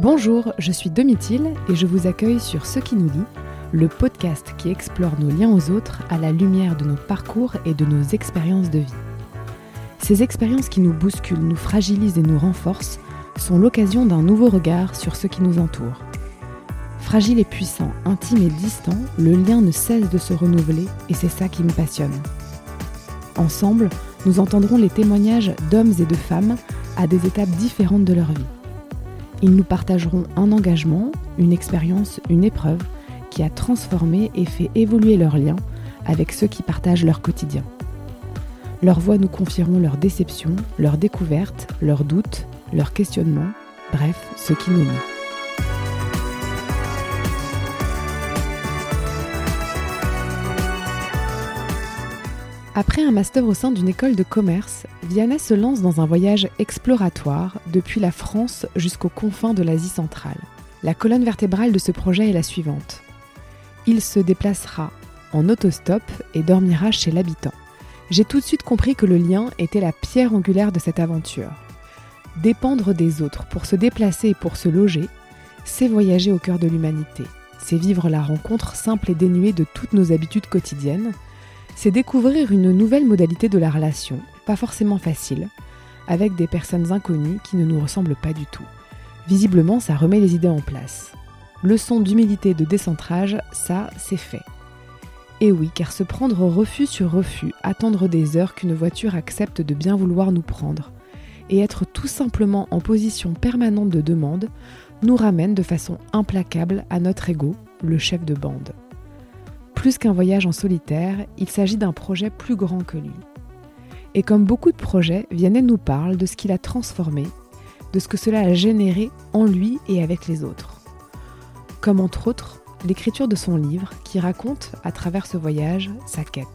Bonjour, je suis Domitil et je vous accueille sur Ce qui nous lie, le podcast qui explore nos liens aux autres à la lumière de nos parcours et de nos expériences de vie. Ces expériences qui nous bousculent, nous fragilisent et nous renforcent sont l'occasion d'un nouveau regard sur ce qui nous entoure. Fragile et puissant, intime et distant, le lien ne cesse de se renouveler et c'est ça qui me passionne. Ensemble, nous entendrons les témoignages d'hommes et de femmes à des étapes différentes de leur vie. Ils nous partageront un engagement, une expérience, une épreuve qui a transformé et fait évoluer leurs liens avec ceux qui partagent leur quotidien. Leurs voix nous confieront leurs déceptions, leurs découvertes, leurs doutes, leurs questionnements, bref, ce qui nous lie. Après un master au sein d'une école de commerce, Vianney se lance dans un voyage exploratoire depuis la France jusqu'aux confins de l'Asie centrale. La colonne vertébrale de ce projet est la suivante. Il se déplacera en autostop et dormira chez l'habitant. J'ai tout de suite compris que le lien était la pierre angulaire de cette aventure. Dépendre des autres pour se déplacer et pour se loger, c'est voyager au cœur de l'humanité. C'est vivre la rencontre simple et dénuée de toutes nos habitudes quotidiennes, c'est découvrir une nouvelle modalité de la relation, pas forcément facile, avec des personnes inconnues qui ne nous ressemblent pas du tout. Visiblement, ça remet les idées en place. Leçon d'humilité et de décentrage, ça, c'est fait. Et oui, car se prendre refus sur refus, attendre des heures qu'une voiture accepte de bien vouloir nous prendre, et être tout simplement en position permanente de demande, nous ramène de façon implacable à notre ego, le chef de bande. Plus qu'un voyage en solitaire, il s'agit d'un projet plus grand que lui. Et comme beaucoup de projets, Vianney nous parle de ce qu'il a transformé, de ce que cela a généré en lui et avec les autres. Comme entre autres, l'écriture de son livre qui raconte, à travers ce voyage, sa quête.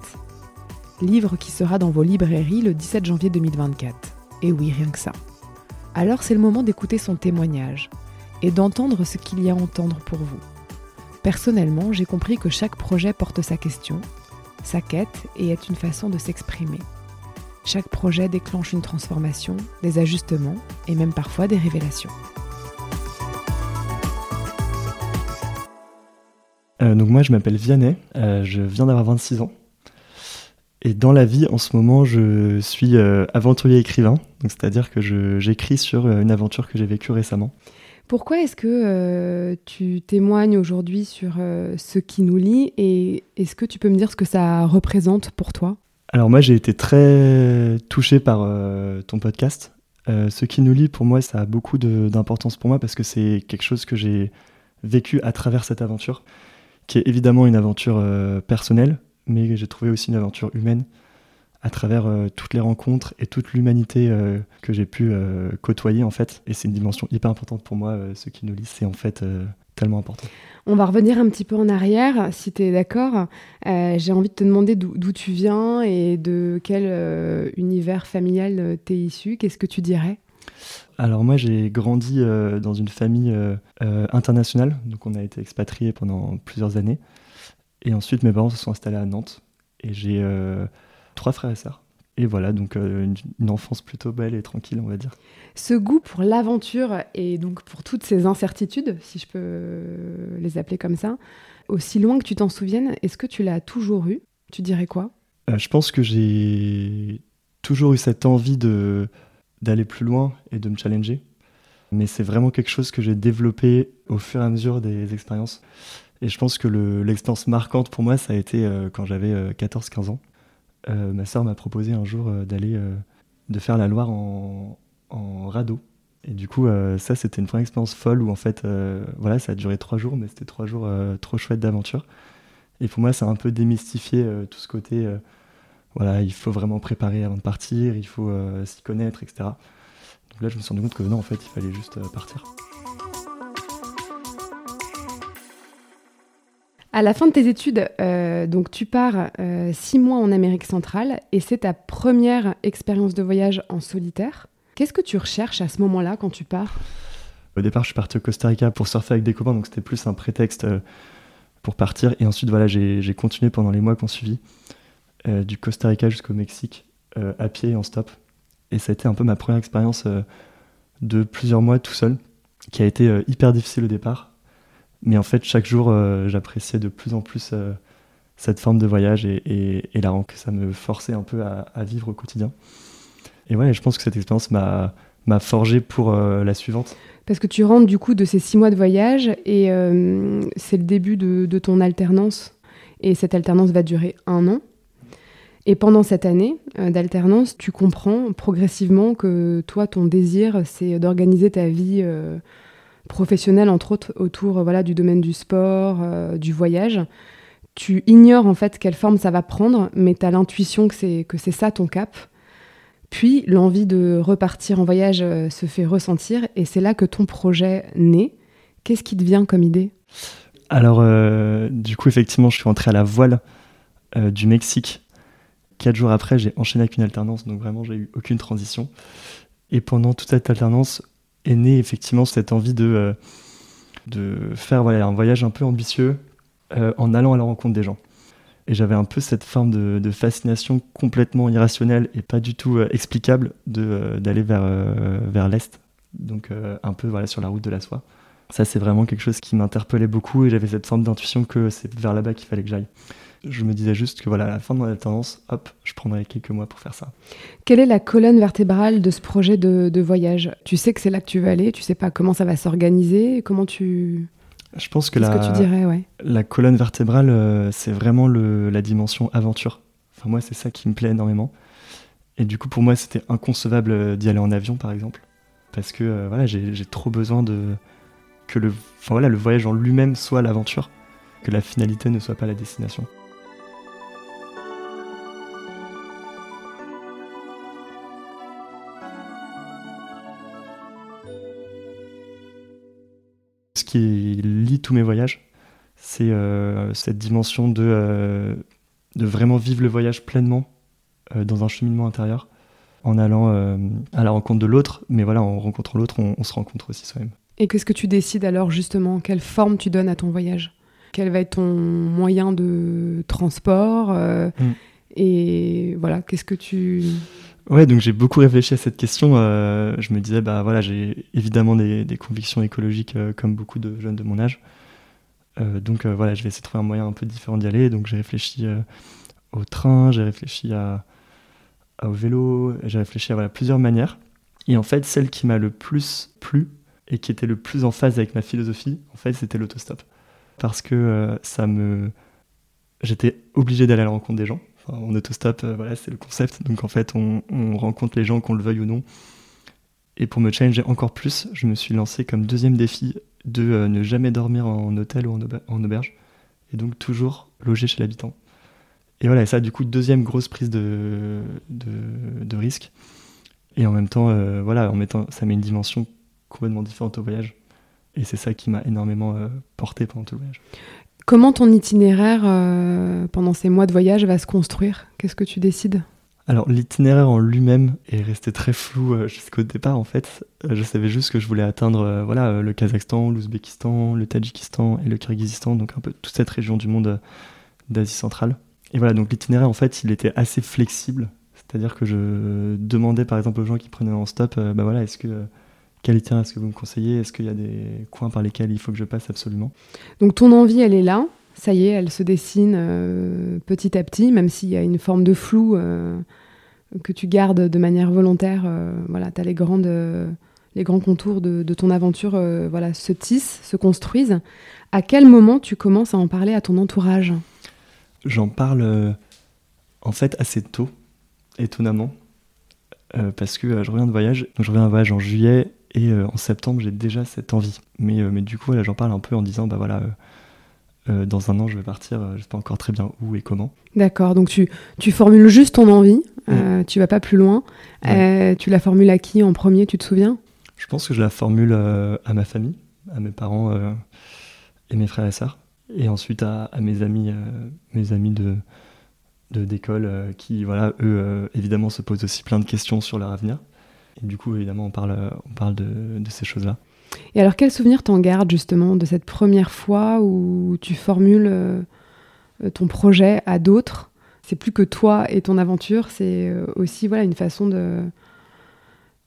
Livre qui sera dans vos librairies le 17 janvier 2024. Et oui, rien que ça. Alors c'est le moment d'écouter son témoignage et d'entendre ce qu'il y a à entendre pour vous. Personnellement, j'ai compris que chaque projet porte sa question, sa quête et est une façon de s'exprimer. Chaque projet déclenche une transformation, des ajustements et même parfois des révélations. Euh, donc moi je m'appelle Vianney, euh, je viens d'avoir 26 ans. Et dans la vie en ce moment je suis euh, aventurier écrivain, c'est-à-dire que j'écris sur une aventure que j'ai vécue récemment. Pourquoi est-ce que euh, tu témoignes aujourd'hui sur euh, ce qui nous lie et est-ce que tu peux me dire ce que ça représente pour toi? Alors moi j'ai été très touché par euh, ton podcast. ce qui nous lie pour moi ça a beaucoup d'importance pour moi parce que c'est quelque chose que j'ai vécu à travers cette aventure qui est évidemment une aventure personnelle mais j'ai trouvé aussi une aventure humaine à travers euh, toutes les rencontres et toute l'humanité euh, que j'ai pu euh, côtoyer en fait. Et c'est une dimension hyper importante pour moi, ce qui nous lie, c'est en fait tellement important. On va revenir un petit peu en arrière, si tu es d'accord. j'ai envie de te demander d'où tu viens et de quel univers familial tu es issu. Qu'est-ce que tu dirais? Alors moi j'ai grandi dans une famille internationale, donc on a été expatriés pendant plusieurs années. Et ensuite mes parents se sont installés à Nantes. Et j'ai trois frères et sœurs. Et voilà, donc euh, une, enfance plutôt belle et tranquille, on va dire. Ce goût pour l'aventure et donc pour toutes ces incertitudes, si je peux les appeler comme ça, aussi loin que tu t'en souviennes, est-ce que tu l'as toujours eu? Tu dirais quoi? Euh, Je pense que j'ai toujours eu cette envie de d'aller plus loin et de me challenger. Mais c'est vraiment quelque chose que j'ai développé au fur et à mesure des expériences. Et je pense que l'expérience marquante pour moi, ça a été euh, quand j'avais 14-15 ans. Euh, ma sœur m'a proposé un jour euh, d'aller euh, de faire la Loire en, radeau. Et du coup, ça, c'était une première expérience folle où en fait, voilà, ça a duré trois jours, mais c'était trois jours trop chouettes d'aventure. Et pour moi, ça a un peu démystifié tout ce côté, voilà, il faut vraiment préparer avant de partir, il faut s'y connaître, etc. Donc là, je me suis rendu compte que non, en fait, il fallait juste partir. À la fin de tes études, euh, donc tu pars euh, six mois en Amérique centrale et c'est ta première expérience de voyage en solitaire. Qu'est-ce que tu recherches à ce moment-là quand tu pars? Au départ, je suis parti au Costa Rica pour surfer avec des copains, donc c'était plus un prétexte euh, pour partir. Et ensuite, voilà, j'ai continué pendant les mois qu'on suivi, du Costa Rica jusqu'au Mexique, à pied en stop. Et ça a été un peu ma première expérience de plusieurs mois tout seul. qui a été hyper difficile au départ. Mais en fait, chaque jour, j'appréciais de plus en plus cette forme de voyage et, la que ça me forçait un peu à, vivre au quotidien. Et ouais, je pense que cette expérience m'a forgé pour la suivante. Parce que tu rentres du coup de ces six mois de voyage et euh, c'est le début de, ton alternance. Et cette alternance va durer un an. Et pendant cette année euh, d'alternance, tu comprends progressivement que toi, ton désir, c'est d'organiser ta vie euh, professionnelle, entre autres, autour voilà, du domaine du sport, du voyage. Tu ignores en fait quelle forme ça va prendre, mais tu as l'intuition que c'est ça ton cap. Puis l'envie de repartir en voyage euh, se fait ressentir et c'est là que ton projet naît. Qu'est-ce qui te vient comme idée? Alors, euh, du coup, effectivement, je suis entré à la voile euh, du Mexique. Quatre jours après, j'ai enchaîné avec une alternance, donc vraiment, j'ai eu aucune transition. Et pendant toute cette alternance est née effectivement cette envie de, de faire voilà, un voyage un peu ambitieux en allant à la rencontre des gens. Et j'avais un peu cette forme de, fascination complètement irrationnelle et pas du tout euh, explicable euh, d'aller vers, euh, vers l'Est, donc un peu voilà, sur la route de la soie. Ça, c'est vraiment quelque chose qui m'interpellait beaucoup et j'avais cette forme d'intuition que c'est vers là-bas qu'il fallait que j'aille. Je me disais juste que voilà, à la fin de mon alternance, hop, je prendrais quelques mois pour faire ça. Quelle est la colonne vertébrale de ce projet de, de voyage? Tu sais que c'est là que tu vas aller, tu sais pas comment ça va s'organiser, comment tu... Je pense que, la, la colonne vertébrale, euh, c'est vraiment le, la dimension aventure. Enfin, moi, c'est ça qui me plaît énormément. Et du coup, pour moi, c'était inconcevable euh, d'y aller en avion, par exemple. Parce que euh, voilà, j'ai trop besoin de que le, enfin, voilà, le voyage en lui-même soit l'aventure, que la finalité ne soit pas la destination. Qui lie tous mes voyages. C'est euh, cette dimension de, euh, de vraiment vivre le voyage pleinement euh, dans un cheminement intérieur, en allant à la rencontre de l'autre, mais voilà, en rencontrant l'autre, on, se rencontre aussi soi-même. Et qu'est-ce que tu décides alors justement? Quelle forme tu donnes à ton voyage? Quel va être ton moyen de transport mm. Et voilà, qu'est-ce que tu... Ouais, donc j'ai beaucoup réfléchi à cette question. Euh, je me disais, bah voilà, j'ai évidemment des, convictions écologiques euh, comme beaucoup de jeunes de mon âge. Euh, donc voilà, je vais essayer de trouver un moyen un peu différent d'y aller. Donc j'ai réfléchi au train, j'ai réfléchi à, au vélo, j'ai réfléchi à plusieurs manières. Et en fait, celle qui m'a le plus plu et qui était le plus en phase avec ma philosophie, en fait, c'était l'autostop. Parce que ça me. J'étais obligé d'aller à la rencontre des gens en autostop, euh, voilà, c'est le concept. Donc en fait, on, rencontre les gens qu'on le veuille ou non. Et pour me challenger encore plus, je me suis lancé comme deuxième défi de euh, ne jamais dormir en hôtel ou en, auberge. Et donc toujours loger chez l'habitant. Et voilà, ça, du coup, deuxième grosse prise de, de, risque. Et en même temps, euh, voilà, en mettant, ça met une dimension complètement différente au voyage. Et c'est ça qui m'a énormément porté pendant tout le voyage. Comment ton itinéraire euh, pendant ces mois de voyage va se construire? Qu'est-ce que tu décides? Alors l'itinéraire en lui-même est resté très flou euh, jusqu'au départ en fait. Euh, je savais juste que je voulais atteindre voilà le Kazakhstan, l'Ouzbékistan, le Tadjikistan et le Kyrgyzstan, donc un peu toute cette région du monde d'Asie centrale. Et voilà donc l'itinéraire en fait il était assez flexible, c'est-à-dire que je demandais par exemple aux gens qui prenaient en stop, bah voilà est-ce que quel est-ce que vous me conseillez? Est-ce qu'il y a des coins par lesquels il faut que je passe absolument? Donc ton envie, elle est là. Ça y est, elle se dessine euh, petit à petit, même s'il y a une forme de flou euh, que tu gardes de manière volontaire. Euh, voilà, tu as les, grandes, les grands contours de, de ton aventure voilà, se tissent, se construisent. À quel moment tu commences à en parler à ton entourage? J'en parle en fait assez tôt, étonnamment. parce que je reviens de voyage. Donc, je reviens de voyage en juillet et euh, en septembre, j'ai déjà cette envie. Mais, euh, mais du coup, j'en parle un peu en disant, bah voilà, euh, dans un an, je vais partir, je sais pas encore très bien où et comment. D'accord, donc tu, tu formules juste ton envie, mm. tu vas pas plus loin. tu la formules à qui en premier, tu te souviens? Je pense que je la formule à ma famille, à mes parents et mes frères et sœurs. Et ensuite à, à mes amis, mes amis de d'école qui, voilà, eux, évidemment, se posent aussi plein de questions sur leur avenir. Et du coup, évidemment, on parle, on parle de, ces choses-là. Et alors, quel souvenir t'en gardes justement de cette première fois où tu formules euh, ton projet à d'autres? C'est plus que toi et ton aventure, c'est euh, aussi voilà, une façon de,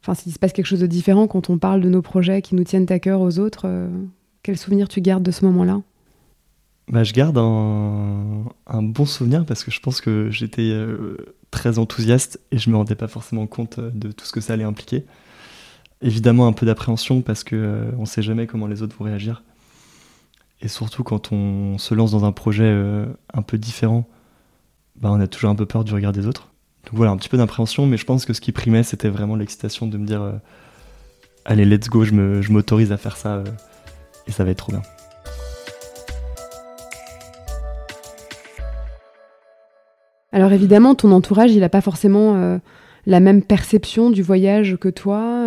Enfin, s'il se passe quelque chose de différent quand on parle de nos projets qui nous tiennent à cœur aux autres, euh, quel souvenir tu gardes de ce moment-là? Bah, Je garde un, bon souvenir parce que je pense que j'étais très enthousiaste et je me rendais pas forcément compte de tout ce que ça allait impliquer. Évidemment, un peu d'appréhension parce que on sait jamais comment les autres vont réagir. Et surtout quand on se lance dans un projet euh, un peu différent, bah, on a toujours un peu peur du regard des autres. Donc voilà, un petit peu d'impréhension, mais je pense que ce qui primait, c'était vraiment l'excitation de me dire euh, allez, let's go, je m'autorise à faire ça euh, et ça va être trop bien. Alors évidemment, ton entourage, il n'a pas forcément la même perception du voyage que toi,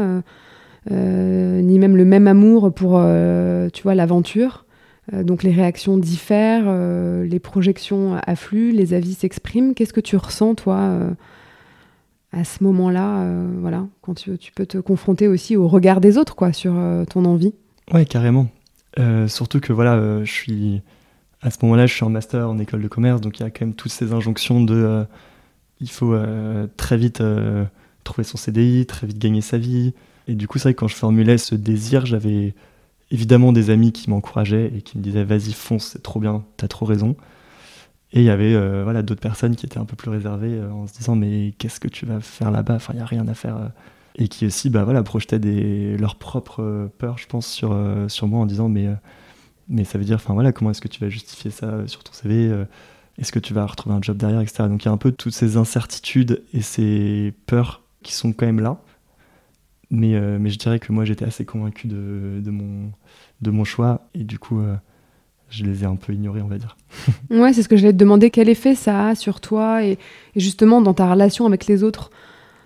ni même le même amour pour, tu vois, l'aventure. Euh, donc les réactions diffèrent, euh, les projections affluent, les avis s'expriment. Qu'est-ce que tu ressens, toi, euh, à ce moment-là, voilà, quand tu, peux te confronter aussi au regard des autres, quoi, sur ton envie? Ouais, carrément. surtout que voilà, je suis à ce moment-là, je suis en master en école de commerce, donc il y a quand même toutes ces injonctions de il faut très vite trouver son CDI, très vite gagner sa vie. Et du coup, c'est vrai que quand je formulais ce désir, j'avais évidemment des amis qui m'encourageaient et qui me disaient vas-y fonce c'est trop bien t'as trop raison et il y avait euh, voilà d'autres personnes qui étaient un peu plus réservées euh, en se disant mais qu'est-ce que tu vas faire là-bas? Enfin il y a rien à faire euh. et qui aussi bah voilà projetaient des leurs propres peurs je pense sur sur moi en disant mais mais ça veut dire enfin voilà comment est-ce que tu vas justifier ça sur ton CV est-ce que tu vas retrouver un job derrière etc donc il y a un peu toutes ces incertitudes et ces peurs qui sont quand même là mais, euh, mais je dirais que moi, j'étais assez convaincu de, de, mon, de mon choix. Et du coup, euh, je les ai un peu ignorés, on va dire. ouais, c'est ce que je vais te demander. Quel effet ça a sur toi et, justement dans ta relation avec les autres?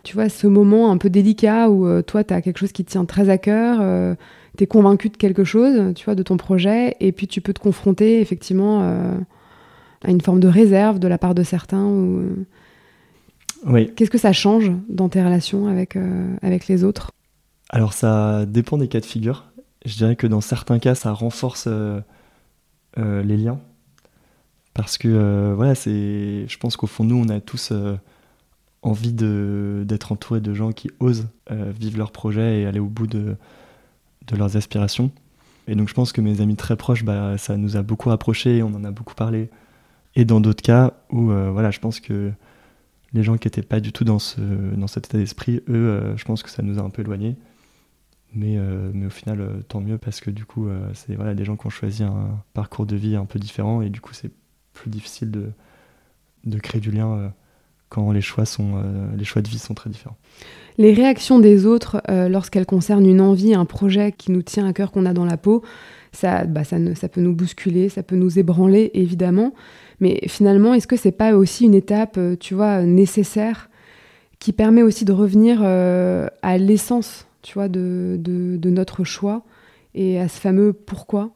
Tu vois, ce moment un peu délicat où euh, toi, tu as quelque chose qui te tient très à cœur, tu es convaincu de quelque chose, tu vois, de ton projet, et puis tu peux te confronter effectivement à une forme de réserve de la part de certains. Ou... Oui. Qu'est-ce que ça change dans tes relations avec, avec les autres? Alors ça dépend des cas de figure. Je dirais que dans certains cas, ça renforce euh, euh, les liens. Parce que euh, voilà, c'est, je pense qu'au fond, nous, on a tous envie d'être entourés de gens qui osent vivre leur projet et aller au bout de, de, leurs aspirations. Et donc je pense que mes amis très proches, bah, ça nous a beaucoup rapprochés, on en a beaucoup parlé. Et dans d'autres cas où voilà, je pense que les gens qui n'étaient pas du tout dans, ce, dans cet état d'esprit, eux, je pense que ça nous a un peu éloignés. Mais, euh, mais au final, euh, tant mieux parce que du coup, euh, c'est voilà, des gens qui ont choisi un parcours de vie un peu différent et du coup, c'est plus difficile de, de créer du lien quand les choix, sont, les choix de vie sont très différents. Les réactions des autres lorsqu'elles concernent une envie, un projet qui nous tient à cœur, qu'on a dans la peau, ça, bah, ça, ne, ça peut nous bousculer, ça peut nous ébranler, évidemment. Mais finalement, est-ce que c'est pas aussi une étape, tu vois, nécessaire qui permet aussi de revenir à l'essence tu vois, de, de, notre choix et à ce fameux pourquoi,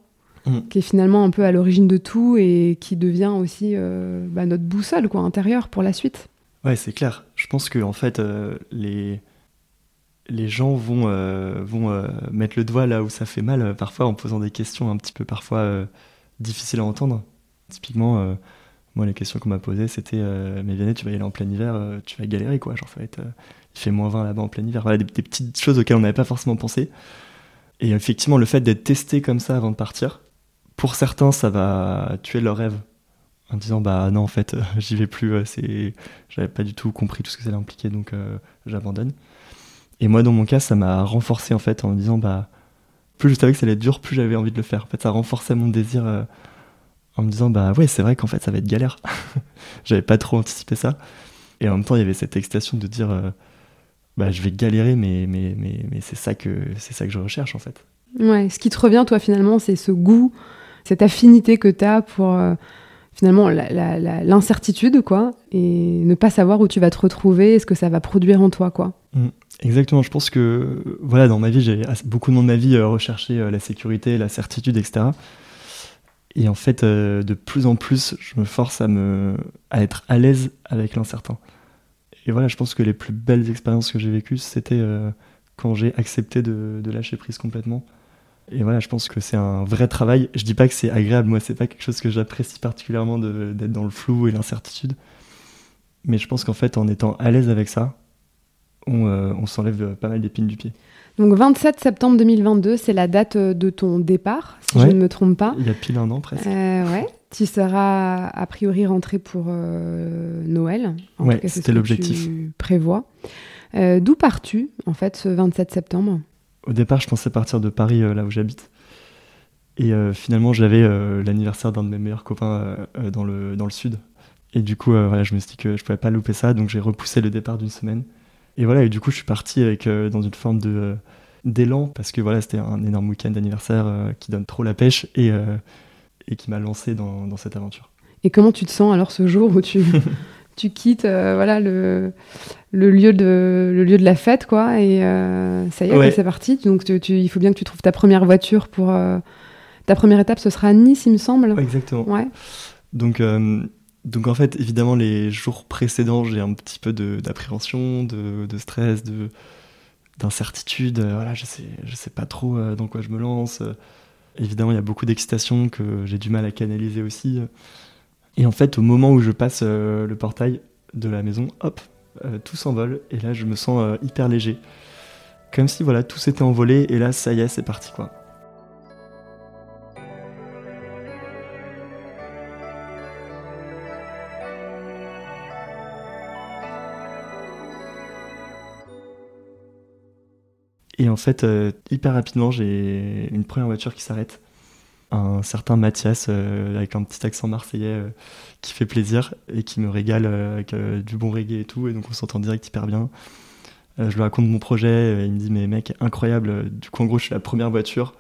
mm. qui est finalement un peu à l'origine de tout et qui devient aussi euh, bah, notre boussole quoi, intérieure pour la suite? Ouais, c'est clair. Je pense que en fait, euh, les, les gens vont, euh, vont mettre le doigt là où ça fait mal, parfois en posant des questions un petit peu parfois difficiles à entendre. Typiquement, moi, les questions qu'on m'a posées, c'était Mais Vianney, tu vas y aller en plein hiver, tu vas galérer quoi. Genre, il fait moins 20 là-bas en plein hiver. Voilà, des, petites choses auxquelles on n'avait pas forcément pensé. Et effectivement, le fait d'être testé comme ça avant de partir, pour certains, ça va tuer leur rêve. En disant, bah non, en fait, j'y vais plus, euh, c'est... j'avais pas du tout compris tout ce que ça allait impliquer, donc euh, j'abandonne. Et moi, dans mon cas, ça m'a renforcé en fait en me disant, bah, plus je savais que ça allait être dur, plus j'avais envie de le faire. En fait, ça renforçait mon désir euh, en me disant, bah ouais, c'est vrai qu'en fait, ça va être galère. j'avais pas trop anticipé ça. Et en même temps, il y avait cette excitation de dire, bah, je vais galérer, mais, mais, mais, mais c'est ça, que, ça que je recherche en fait. Ouais, ce qui te revient, toi, finalement, c'est ce goût, cette affinité que tu as pour finalement l'incertitude, quoi, et ne pas savoir où tu vas te retrouver et ce que ça va produire en toi, quoi. Mmh, exactement, je pense que voilà, dans ma vie, j'ai beaucoup de ma vie euh, recherché euh, la sécurité, la certitude, etc. Et en fait, de plus en plus, je me force à, me, à être à l'aise avec l'incertain. Et voilà, je pense que les plus belles expériences que j'ai vécues, c'était euh, quand j'ai accepté de, lâcher prise complètement. Et voilà, je pense que c'est un vrai travail. Je dis pas que c'est agréable, moi, c'est pas quelque chose que j'apprécie particulièrement d'être dans le flou et l'incertitude. Mais je pense qu'en fait, en étant à l'aise avec ça, on, s'enlève pas mal d'épines du pied. Donc 27 septembre 2022, c'est la date de ton départ, si je ne me trompe pas. Il y a pile un an presque. ouais. Tu seras a priori rentré pour Noël. En ouais, c'était l'objectif. Tu prévois. D'où pars-tu en fait ce 27 septembre? Au départ, je pensais partir de Paris, là où j'habite. Et finalement, j'avais l'anniversaire d'un de mes meilleurs copains dans, le, sud, et du coup, euh, voilà, je me suis dit que je pouvais pas louper ça, donc j'ai repoussé le départ d'une semaine. Et voilà, et du coup, je suis parti euh, dans une forme euh, d'élan parce que voilà, c'était un énorme week-end d'anniversaire qui donne trop la pêche et, et qui m'a lancé dans, dans, cette aventure. Et comment tu te sens alors ce jour où tu tu quittes voilà le, le lieu de le lieu de la fête quoi et ça y est c'est parti donc tu, il faut bien que tu trouves ta première voiture pour ta première étape ce sera à Nice il me semble exactement ouais donc donc en fait, évidemment, les jours précédents, j'ai un petit peu d'appréhension, de, de, stress, de d'incertitude. Euh, voilà, je sais, je sais pas trop euh, dans quoi je me lance. évidemment, il y a beaucoup d'excitation que j'ai du mal à canaliser aussi. Et en fait, au moment où je passe euh, le portail de la maison, hop, tout s'envole. Et là, je me sens hyper léger. Comme si voilà, tout s'était envolé. Et là, ça y est, c'est parti quoi. Et en fait, euh, hyper rapidement, j'ai une première voiture qui s'arrête. Un certain Mathias, euh, avec un petit accent marseillais, euh, qui fait plaisir et qui me régale avec du bon reggae et tout. Et donc, on s'entend direct hyper bien. je lui raconte mon projet. il me dit, mais mec, incroyable. Du coup, en gros, je suis la première voiture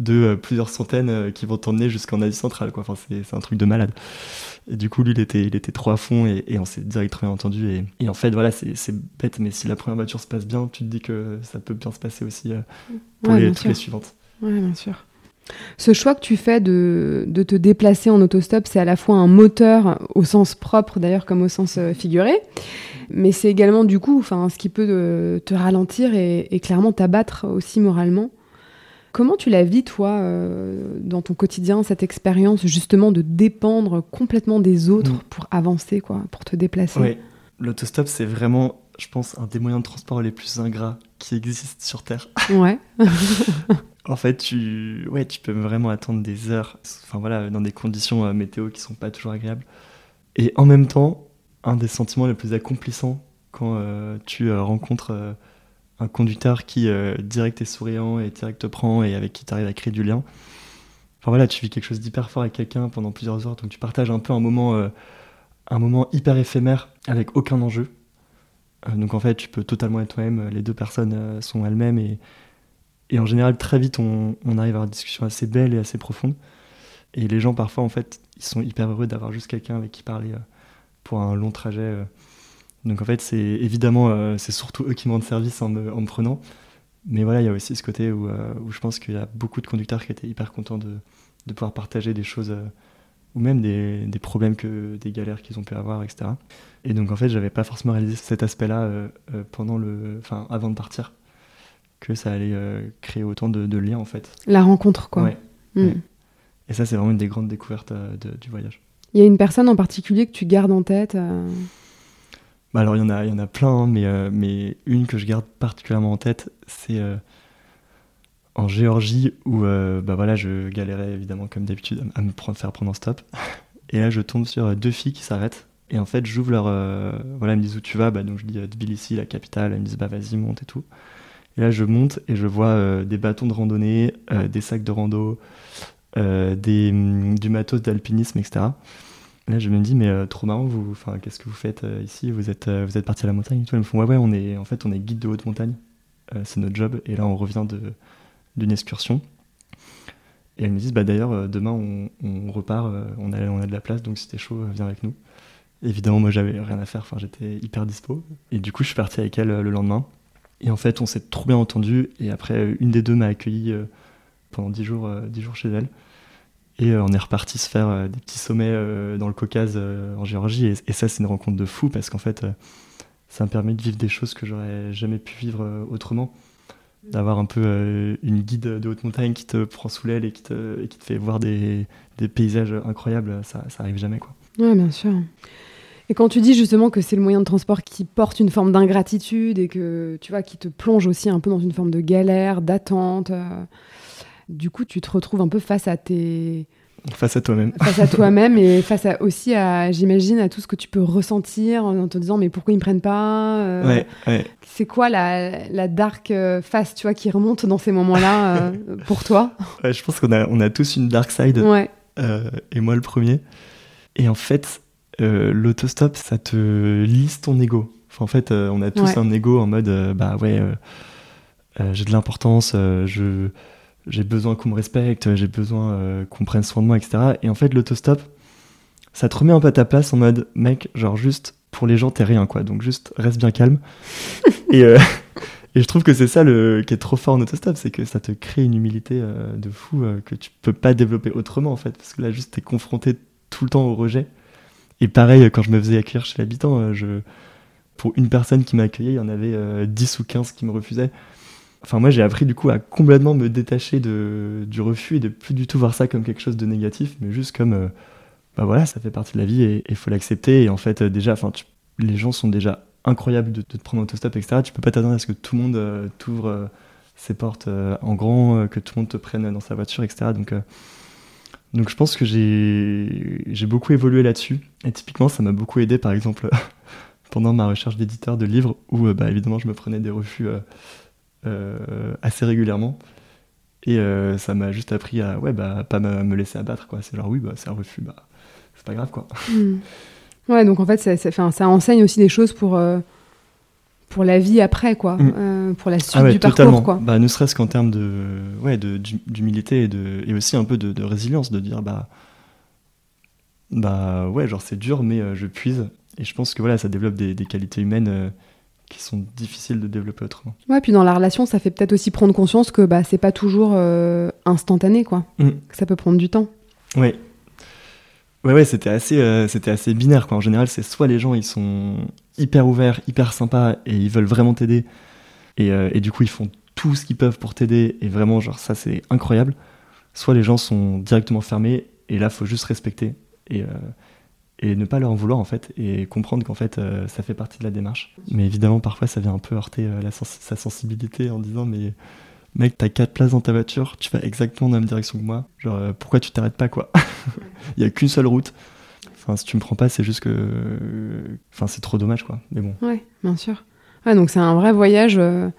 de euh, plusieurs centaines euh, qui vont t'emmener jusqu'en Asie centrale. Quoi. Enfin, c'est un truc de malade. Et du coup, lui, il était, il était trop à fond et, on s'est direct très bien entendu. Et, et en fait, voilà, c'est bête, mais si la première voiture se passe bien, tu te dis que ça peut bien se passer aussi euh, pour les, toutes les suivantes. Oui, bien sûr. Ce choix que tu fais de, de te déplacer en autostop, c'est à la fois un moteur au sens propre d'ailleurs comme au sens figuré, mais c'est également du coup enfin, ce qui peut te ralentir et, et clairement t'abattre aussi moralement. Comment tu la vis, toi, euh, dans ton quotidien, cette expérience justement de dépendre complètement des autres mm. pour avancer, quoi, pour te déplacer? Oui, l'autostop, c'est vraiment, je pense, un des moyens de transport les plus ingrats qui existent sur Terre. Ouais. en fait, tu, ouais, tu peux vraiment attendre des heures, enfin voilà, dans des conditions euh, météo qui sont pas toujours agréables. Et en même temps, un des sentiments les plus accomplissants quand euh, tu rencontres un conducteur qui euh, direct est souriant et direct te prend et avec qui tu arrives à créer du lien. Enfin voilà, tu vis quelque chose d'hyper fort avec quelqu'un pendant plusieurs heures, donc tu partages un peu un moment, euh, un moment hyper éphémère avec aucun enjeu. Euh, donc en fait, tu peux totalement être toi-même, les deux personnes sont elles-mêmes et, et, en général, très vite, on, arrive à avoir une discussion assez belle et assez profonde. Et les gens, parfois, en fait, ils sont hyper heureux d'avoir juste quelqu'un avec qui parler pour un long trajet. Donc en fait, c'est évidemment, euh, c'est surtout eux qui me rendent service en me, prenant. Mais voilà, il y a aussi ce côté où, euh, je pense qu'il y a beaucoup de conducteurs qui étaient hyper contents de, pouvoir partager des choses, euh, ou même des, des, problèmes, que, des galères qu'ils ont pu avoir, etc. Et donc en fait, j'avais pas forcément réalisé cet aspect-là pendant le, avant de partir, que ça allait créer autant de, liens en fait. La rencontre, quoi. Hmm. Ouais. Et ça, c'est vraiment une des grandes découvertes du voyage. Il y a une personne en particulier que tu gardes en tête bah alors il y en a, y en a plein, hein, mais, euh, mais une que je garde particulièrement en tête, c'est euh, en Géorgie où euh, bah voilà, je galérais évidemment comme d'habitude à, me prendre, faire prendre un stop. Et là je tombe sur deux filles qui s'arrêtent. Et en fait j'ouvre leur... voilà, elles me disent où tu vas, bah, donc je dis Tbilissi, la capitale, elles me disent bah vas-y monte et tout. Et là je monte et je vois des bâtons de randonnée, des sacs de rando, des, du matos d'alpinisme, etc. Là, je me dis, mais euh, trop marrant, vous, qu'est-ce que vous faites euh, ici? Vous êtes, euh, vous êtes parti à la montagne Ils me font, ouais, ouais, on est, en fait, on est guide de haute montagne. c'est notre job. Et là, on revient d'une excursion. Et elles me disent, bah d'ailleurs, demain, on, repart, on, a, on a de la place, donc si t'es chaud, viens avec nous. Évidemment, moi, j'avais rien à faire, enfin, j'étais hyper dispo. Et du coup, je suis parti avec elles le lendemain. Et en fait, on s'est trop bien entendu. Et après, une des deux m'a accueilli pendant dix jours, dix jours chez elle. Et euh, on est reparti se faire euh, des petits sommets euh, dans le Caucase en Géorgie. Et, ça, c'est une rencontre de fou parce qu'en fait, ça me permet de vivre des choses que j'aurais jamais pu vivre autrement. D'avoir un peu une guide de haute montagne qui te prend sous l'aile et, qui te, qui te fait voir des, des paysages incroyables, ça, ça arrive jamais. Quoi. Ouais, bien sûr. Et quand tu dis justement que c'est le moyen de transport qui porte une forme d'ingratitude et que tu vois qui te plonge aussi un peu dans une forme de galère, d'attente, euh, du coup tu te retrouves un peu face à tes face à toi-même face à toi-même et face à, aussi à j'imagine à tout ce que tu peux ressentir en te disant mais pourquoi ils me prennent pas euh, ouais, ouais. c'est quoi la, la dark euh, face tu vois qui remonte dans ces moments-là pour toi? Ouais, je pense qu'on a on a tous une dark side ouais. et moi le premier et en fait euh, l'autostop, ça te lisse ton ego. en fait, euh, on a tous un ego en mode, euh, bah ouais, j'ai de l'importance, je j'ai besoin qu'on me respecte, j'ai besoin qu'on prenne soin de moi, etc. Et en fait, l'autostop, ça te remet un peu à ta place en mode, mec, genre juste pour les gens, t'es rien, quoi. Donc juste reste bien calme. et, et, je trouve que c'est ça le, qui est trop fort en autostop, c'est que ça te crée une humilité de fou que tu peux pas développer autrement, en fait. Parce que là, juste, t'es confronté tout le temps au rejet. Et pareil, quand je me faisais accueillir chez l'habitant, euh, je... pour une personne qui m'accueillait, il y en avait 10 euh, ou 15 qui me refusaient. Enfin, moi, j'ai appris du coup à complètement me détacher de, du refus et de plus du tout voir ça comme quelque chose de négatif, mais juste comme, euh, bah voilà, ça fait partie de la vie et il faut l'accepter. Et en fait, déjà, enfin, les gens sont déjà incroyables de, te prendre en autostop, etc. Tu peux pas t'attendre à ce que tout le monde t'ouvre ses portes en grand, que tout le monde te prenne dans sa voiture, etc. Donc, donc je pense que j'ai beaucoup évolué là-dessus. Et typiquement, ça m'a beaucoup aidé, par exemple, pendant ma recherche d'éditeur de livres, où euh, bah, évidemment je me prenais des refus euh, euh, assez régulièrement. Et ça m'a juste appris à ouais, bah, pas me laisser abattre. C'est genre, oui, bah, c'est un refus, bah, c'est pas grave. quoi. Hmm. Ouais, donc en fait, ça, ça, ça, enseigne aussi des choses pour pour la vie après, quoi, mm. euh, pour la suite ah du parcours, quoi. Bah, ne serait-ce qu'en termes de, ouais, d'humilité et, de, et aussi un peu de, résilience, de dire bah, bah ouais, genre c'est dur, mais euh, je puise. Et je pense que voilà, ça développe des, qualités humaines euh, qui sont difficiles de développer autrement. Ouais, puis dans la relation, ça fait peut-être aussi prendre conscience que bah c'est pas toujours instantané, quoi. Mm. Que ça peut prendre du temps. Ouais, Ouais, ouais, c'était assez, euh, assez binaire, quoi. En général, c'est soit les gens, ils sont hyper ouverts, hyper sympas, et ils veulent vraiment t'aider, et, euh, et, du coup, ils font tout ce qu'ils peuvent pour t'aider, et vraiment, genre, ça, c'est incroyable. Soit les gens sont directement fermés, et là, faut juste respecter, et, euh, et ne pas leur en vouloir, en fait, et comprendre qu'en fait, ça fait partie de la démarche. Mais évidemment, parfois, ça vient un peu heurter la sa sensibilité en disant, mais mec, t'as quatre places dans ta voiture, tu vas exactement dans la même direction que moi. Genre, euh, pourquoi tu t'arrêtes pas, quoi Il y a qu'une seule route. Enfin, si tu me prends pas, c'est juste que. Enfin, c'est trop dommage, quoi. Mais bon. Ouais, bien sûr. Ouais, donc c'est un vrai voyage euh,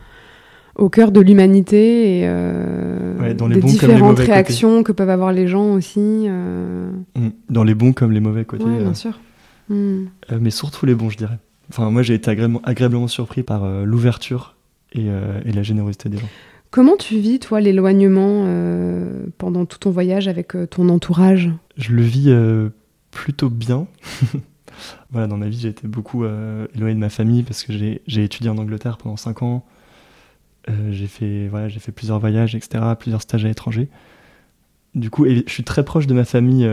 au cœur de l'humanité et euh, dans les des bons différentes comme les réactions que peuvent avoir les gens aussi. Mmh. Dans les bons comme les mauvais côtés. Ouais, bien sûr. Mmh. mais surtout les bons, je dirais. Enfin, moi, j'ai été agréablement, surpris par l'ouverture et, et la générosité des gens. Comment tu vis, toi, l'éloignement euh, pendant tout ton voyage avec euh, ton entourage? Je le vis euh, plutôt bien. voilà, dans ma vie, j'ai été beaucoup éloigné de ma famille parce que j'ai étudié en Angleterre pendant 5 ans. j'ai fait, voilà, fait plusieurs voyages, etc., plusieurs stages à l'étranger. Du coup, je suis très proche de ma famille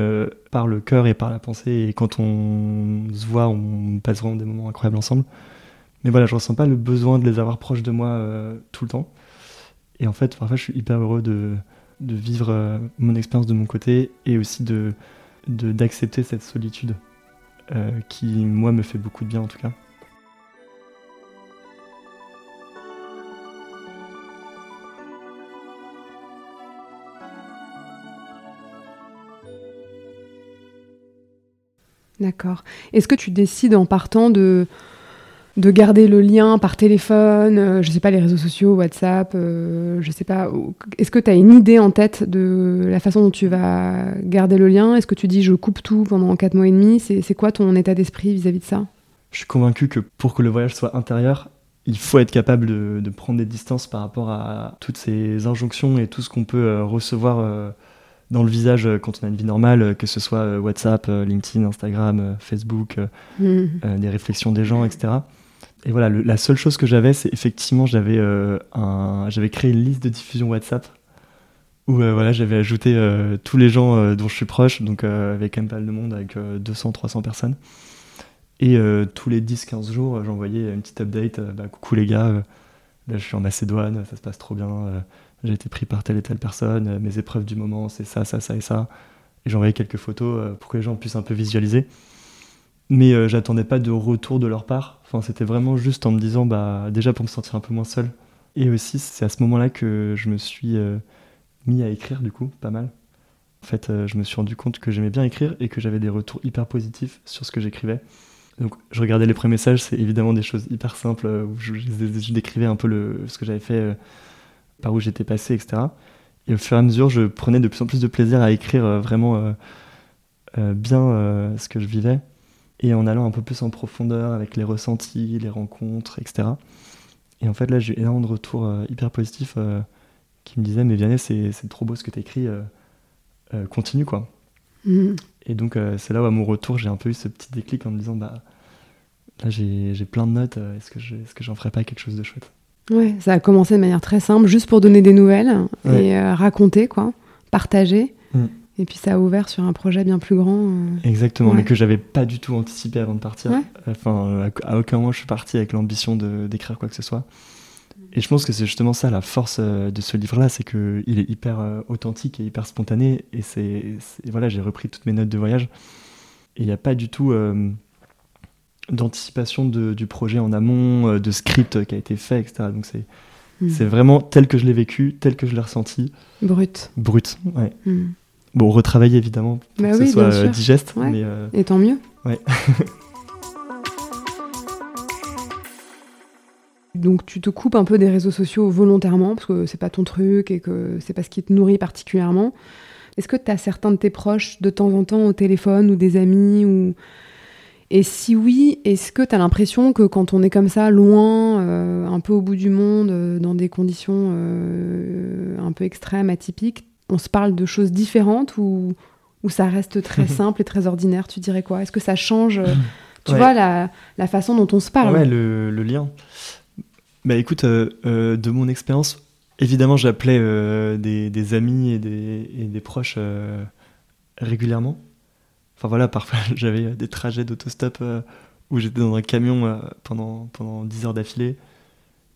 par le cœur et par la pensée. Et quand on se voit, on passe vraiment des moments incroyables ensemble. Mais voilà, je ressens pas le besoin de les avoir proches de moi tout le temps. Et en fait, parfois, je suis hyper heureux de, de vivre euh, mon expérience de mon côté et aussi de d'accepter cette solitude euh, qui, moi, me fait beaucoup de bien en tout cas. D'accord. Est-ce que tu décides en partant de, de garder le lien par téléphone, euh, je sais pas, les réseaux sociaux, WhatsApp, euh, je sais pas. Est-ce que tu as une idée en tête de la façon dont tu vas garder le lien? Est-ce que tu dis je coupe tout pendant 4 mois et demi? C'est quoi ton état d'esprit vis-à-vis de ça? Je suis convaincu que pour que le voyage soit intérieur, il faut être capable de, prendre des distances par rapport à toutes ces injonctions et tout ce qu'on peut euh, recevoir dans le visage quand on a une vie normale, que ce soit WhatsApp, LinkedIn, Instagram, Facebook, mmh. des réflexions des gens, etc. Et voilà, la seule chose que j'avais, c'est effectivement, j'avais euh, j'avais créé une liste de diffusion WhatsApp où euh, voilà, j'avais ajouté euh, tous les gens dont je suis proche, donc avec un pas de monde, avec 200-300 personnes. Et tous les 10-15 jours, j'envoyais une petite update. Bah, coucou les gars, là je suis en Macédoine, ça se passe trop bien. j'ai été pris par telle et telle personne. mes épreuves du moment, c'est ça, ça, ça et ça. Et j'envoyais quelques photos pour que les gens puissent un peu visualiser. Mais j'attendais pas de retour de leur part. Enfin, c'était vraiment juste en me disant, bah, déjà pour me sentir un peu moins seul. Et aussi, c'est à ce moment-là que je me suis mis à écrire, du coup, pas mal. En fait, je me suis rendu compte que j'aimais bien écrire et que j'avais des retours hyper positifs sur ce que j'écrivais. Donc, je regardais les premiers messages, c'est évidemment des choses hyper simples où je, décrivais un peu le, ce que j'avais fait, par où j'étais passé, etc. Et au fur et à mesure, je prenais de plus en plus de plaisir à écrire euh, vraiment euh, euh, bien ce que je vivais. Et en allant un peu plus en profondeur avec les ressentis, les rencontres, etc. Et en fait, là, j'ai eu énormément de retours hyper positifs qui me disaient Mais Vianney, c'est trop beau ce que tu écris, continue quoi. Mm. Et donc, c'est là où à mon retour, j'ai un peu eu ce petit déclic en me disant Bah là, j'ai plein de notes, est-ce que j'en ferais pas quelque chose de chouette? Ouais, ça a commencé de manière très simple, juste pour donner des nouvelles et euh, raconter, quoi, partager. Mm. Et puis ça a ouvert sur un projet bien plus grand. Euh. Exactement, mais que j'avais pas du tout anticipé avant de partir. Enfin, à, aucun moment je suis parti avec l'ambition d'écrire quoi que ce soit. Et je pense que c'est justement ça la force euh, de ce livre-là, c'est qu'il est hyper authentique et hyper spontané. Et c'est voilà, j'ai repris toutes mes notes de voyage. Et il n'y a pas du tout d'anticipation du projet en amont, euh, de script qui a été fait, etc. Donc c'est hmm. c'est vraiment tel que je l'ai vécu, tel que je l'ai ressenti. Brut. Brut, ouais. Hmm. Bon, retravailler évidemment pour bah que ce soit euh, digeste. Mais euh, Et tant mieux. Ouais. Donc tu te coupes un peu des réseaux sociaux volontairement parce que c'est pas ton truc et que c'est pas ce qui te nourrit particulièrement. Est-ce que tu as certains de tes proches de temps en temps au téléphone ou des amis ou et si oui, est-ce que tu as l'impression que quand on est comme ça, loin, euh, un peu au bout du monde, euh, dans des conditions euh, un peu extrêmes, atypiques, on se parle de choses différentes ou, ou ça reste très simple et très ordinaire Tu dirais quoi? Est-ce que ça change, tu vois, la, la, façon dont on se parle? Ouais, le, le lien. Bah écoute, de mon expérience, évidemment, j'appelais des, des, amis et des, et des proches régulièrement. Enfin voilà, parfois j'avais des trajets d'autostop euh, où j'étais dans un camion euh, pendant, pendant 10 heures d'affilée.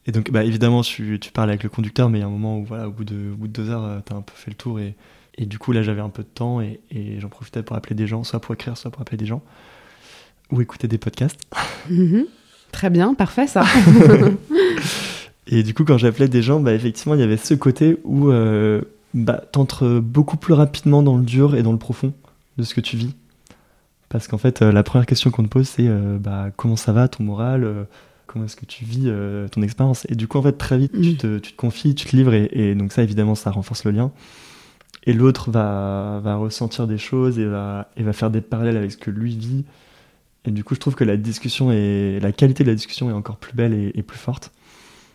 Et donc, bah, évidemment, tu, tu parles avec le conducteur, mais il y a un moment où, voilà, au bout de, au bout de deux heures, euh, tu as un peu fait le tour. Et, et du coup, là, j'avais un peu de temps et, et j'en profitais pour appeler des gens, soit pour écrire, soit pour appeler des gens, ou écouter des podcasts. Mhm. Très bien, parfait ça. et du coup, quand j'appelais des gens, bah, effectivement, il y avait ce côté où euh, bah, t'entres beaucoup plus rapidement dans le dur et dans le profond de ce que tu vis. Parce qu'en fait, euh, la première question qu'on te pose, c'est euh, bah, comment ça va, ton moral Comment est-ce que tu vis ton expérience Et du coup, en fait, très vite, tu, te, confies, tu te livres, et, donc ça, évidemment, ça renforce le lien. Et l'autre va, va ressentir des choses et va, et va faire des parallèles avec ce que lui vit. Et du coup, je trouve que la discussion et la qualité de la discussion est encore plus belle et, plus forte.